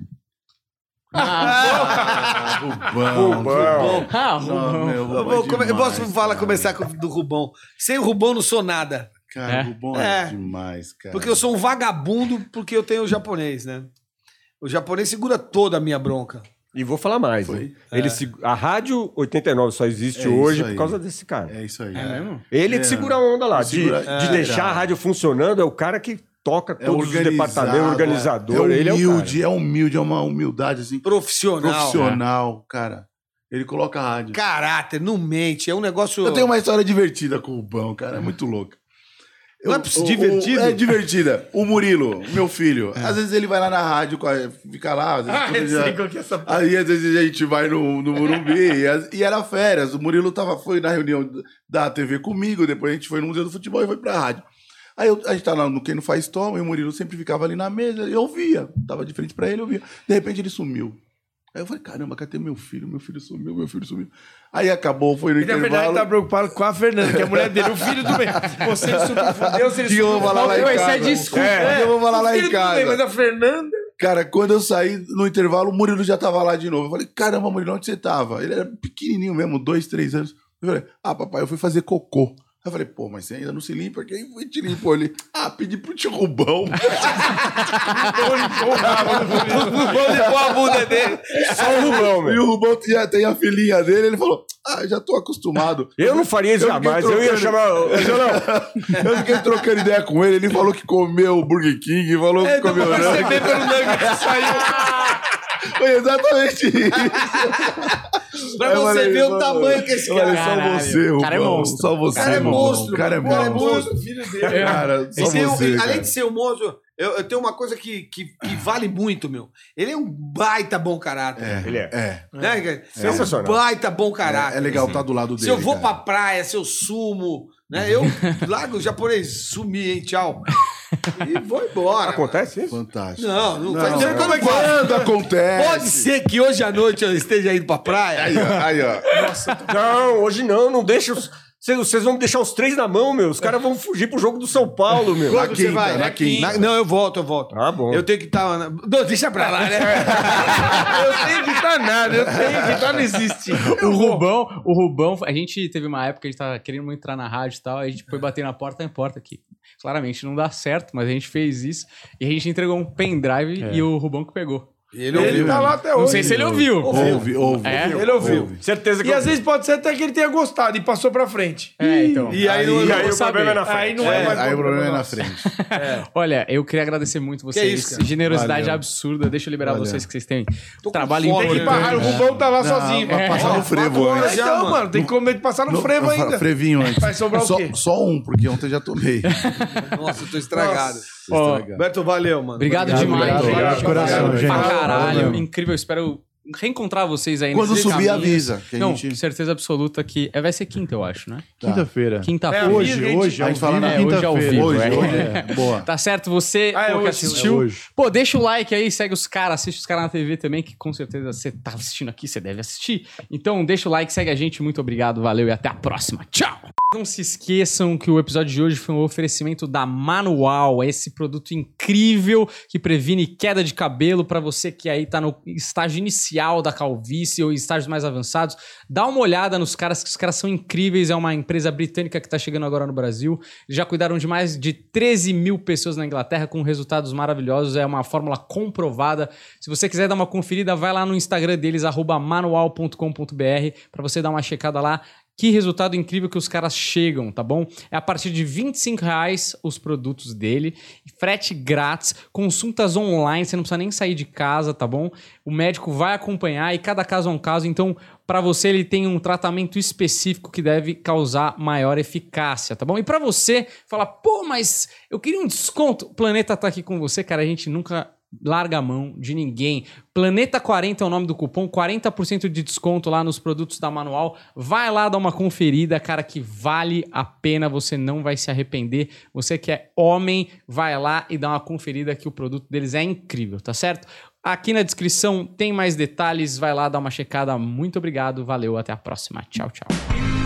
Ah, Rubão. Rubão. Ah, Não, Rubão. meu, Eu, Rubão vou é come- eu posso falar, começar com, do Rubão. Sem o Rubão não sou nada. Cara, É? Rubão é. É. demais, cara. Porque eu sou um vagabundo porque eu tenho o japonês, né? O japonês segura toda a minha bronca. E vou falar mais. Foi. hein? Ele seg- A Rádio 89 só existe É hoje aí. por causa desse cara. É isso aí. É mesmo? Ele É. que segura a onda lá. De, Segura- de é. deixar a rádio funcionando, é o cara que toca É todos os departamentos, É organizador. ele é o cara. humilde, é humilde, é uma humildade assim. Profissional. Profissional, cara. Ele coloca a rádio. Caráter, não mente. É um negócio. Eu tenho uma história divertida com o Rubão, cara. É muito louco. Não é Eu- possível, o- o- divertido? É divertida. O Murilo, meu filho, às vezes ele vai lá na rádio, fica lá. Às vezes, Ah, eu já- sei qual que é essa Aí às vezes a gente vai no, no Morumbi e, e era férias. O Murilo tava, foi na reunião da TV comigo, depois a gente foi no Museu do Futebol e foi pra rádio. Aí eu- a gente tá lá no Quem Não Faz Toma e o Murilo sempre ficava ali na mesa eu via. Tava de frente pra ele, eu via. De repente ele sumiu. Aí eu falei, caramba, cadê meu filho? Meu filho sumiu, meu filho sumiu. Aí acabou, foi no Ele, na verdade, intervalo. tá preocupado com a Fernanda, que é a mulher dele. O filho do bem. Você super fudeu, se ele Que eu vou falar lá em é casa. desculpa. É, eu vou falar lá em bem, casa. mas a Fernanda... Cara, quando eu saí no intervalo, o Murilo já tava lá de novo. Eu falei, caramba, Murilo, onde você tava? Ele era pequenininho mesmo, dois, três anos. Eu falei, ah, papai, eu fui fazer cocô. Aí eu falei, pô, mas você ainda não se limpa? Quem foi te limpou ali? Ah, pedi pro tio Rubão. Vou limpar a bunda dele. Só o Rubão, e meu. o Rubão tinha, tem a filhinha dele, ele falou, ah, já tô acostumado. Eu não faria isso Eu jamais. Eu ia chamar. Eu, não, Eu fiquei trocando ideia com ele, ele falou que comeu o Burger King, falou É, que comeu rango. perceber pelo nugget que saiu. Foi exatamente isso. Pra você falei, ver o tamanho que esse cara só Caralho. você. O cara é monstro. Só você, O cara é monstro. O cara é O cara é monstro. filho dele. Cara, só Esse é você, cara. além de ser um monstro, eu, eu tenho uma coisa que, que, que vale muito, meu. Ele é um baita bom caráter. É, Ele é. é. Né? Sensacional. É um baita bom caráter. É, é legal estar do lado dele. Se eu vou cara. pra praia, se eu sumo, né? Eu largo o japonês, sumi, hein? Tchau. E vou embora. Acontece isso? Fantástico. Não, não, Não, faz tempo que eu não quando acontece. Pode ser que hoje à noite eu esteja indo pra praia. Aí, ó, aí, ó. Não, hoje não, não deixa os. Vocês, vão deixar os três na mão, meu. Os caras vão fugir pro jogo do São Paulo, meu. Na Quando você quinta, vai? na quinta. Na- não, eu volto, eu volto. Ah, bom. Eu tenho que estar. na- Não, deixa pra lá, né? eu tenho que estar nada, eu tenho que estar, não existe. O Rubão, o Rubão, a gente teve uma época que a gente tava querendo entrar na rádio e tal, a gente foi bater na porta em porta aqui. Claramente não dá certo, mas a gente fez isso e a gente entregou um pendrive e o Rubão que pegou. Ele Ele ouviu. tá lá até hoje. Não sei se ele ouviu. Ouve, ouve. É? Ele ouviu. Certeza que E às vezes pode ser até que ele tenha gostado e passou pra frente. É, então. E aí, Aí- não- aí o problema é na saber. frente. Aí não é, mais Aí o problema é na frente. Olha, eu queria agradecer muito vocês. isso, cara. Generosidade Valeu. absurda. Deixa eu liberar Valeu. vocês que vocês têm com trabalho fome, Tem que barrar. O Rubão tá lá sozinho. Vai passar no frevo antes. Então, mano. tem que comer de passar no frevo no- ainda. Frevinho antes. Vai sobrar o só, quê? Só um, porque ontem já tomei. Nossa, eu tô estragado. Beto, valeu, mano. Obrigado, Obrigado, demais. obrigado, gente. obrigado de coração, Pra gente. caralho. Valeu. Incrível. Espero reencontrar vocês aí Quando nesse subir, caminho. avisa. Que a Não, gente... certeza absoluta que é, vai ser quinta, eu acho, né? Quinta-feira. Quinta-feira. É, Hoje, gente- hoje, a gente fala na- É, hoje ao quinta-feira. vivo, Hoje, é. hoje. É, boa. Tá certo? Você Ah, é pô, que hoje, assistiu. é hoje. Pô, deixa o like aí, segue os caras, assiste os caras na TV também, que com certeza você tá assistindo aqui, você deve assistir. Então deixa o like, segue a gente. Muito obrigado, valeu e até a próxima. Tchau! Não se esqueçam que o episódio de hoje foi um oferecimento da Manual, esse produto incrível que previne queda de cabelo para você que aí tá no estágio inicial da calvície ou estágios mais avançados. Dá uma olhada nos caras, que os caras são incríveis. É uma empresa britânica que tá chegando agora no Brasil. Já cuidaram de mais de 13 mil pessoas na Inglaterra com resultados maravilhosos. É uma fórmula comprovada. Se você quiser dar uma conferida, vai lá no Instagram deles, manual.com.br, para você dar uma checada lá. Que resultado incrível que os caras chegam, tá bom? É a partir de 25 reais os produtos dele, frete grátis, consultas online, você não precisa nem sair de casa, tá bom? O médico vai acompanhar e cada caso é um caso, então para você ele tem um tratamento específico que deve causar maior eficácia, tá bom? E para você falar, pô, mas eu queria um desconto, o Planeta tá aqui com você, cara, a gente nunca larga a mão de ninguém. Planeta 40 é o nome do cupom, 40% de desconto lá nos produtos da Manual. Vai lá dar uma conferida, cara, que vale a pena, você não vai se arrepender. Você que é homem, vai lá e dá uma conferida que o produto deles é incrível, tá certo? Aqui na descrição tem mais detalhes, vai lá dar uma checada. Muito obrigado, valeu, até a próxima. Tchau, tchau.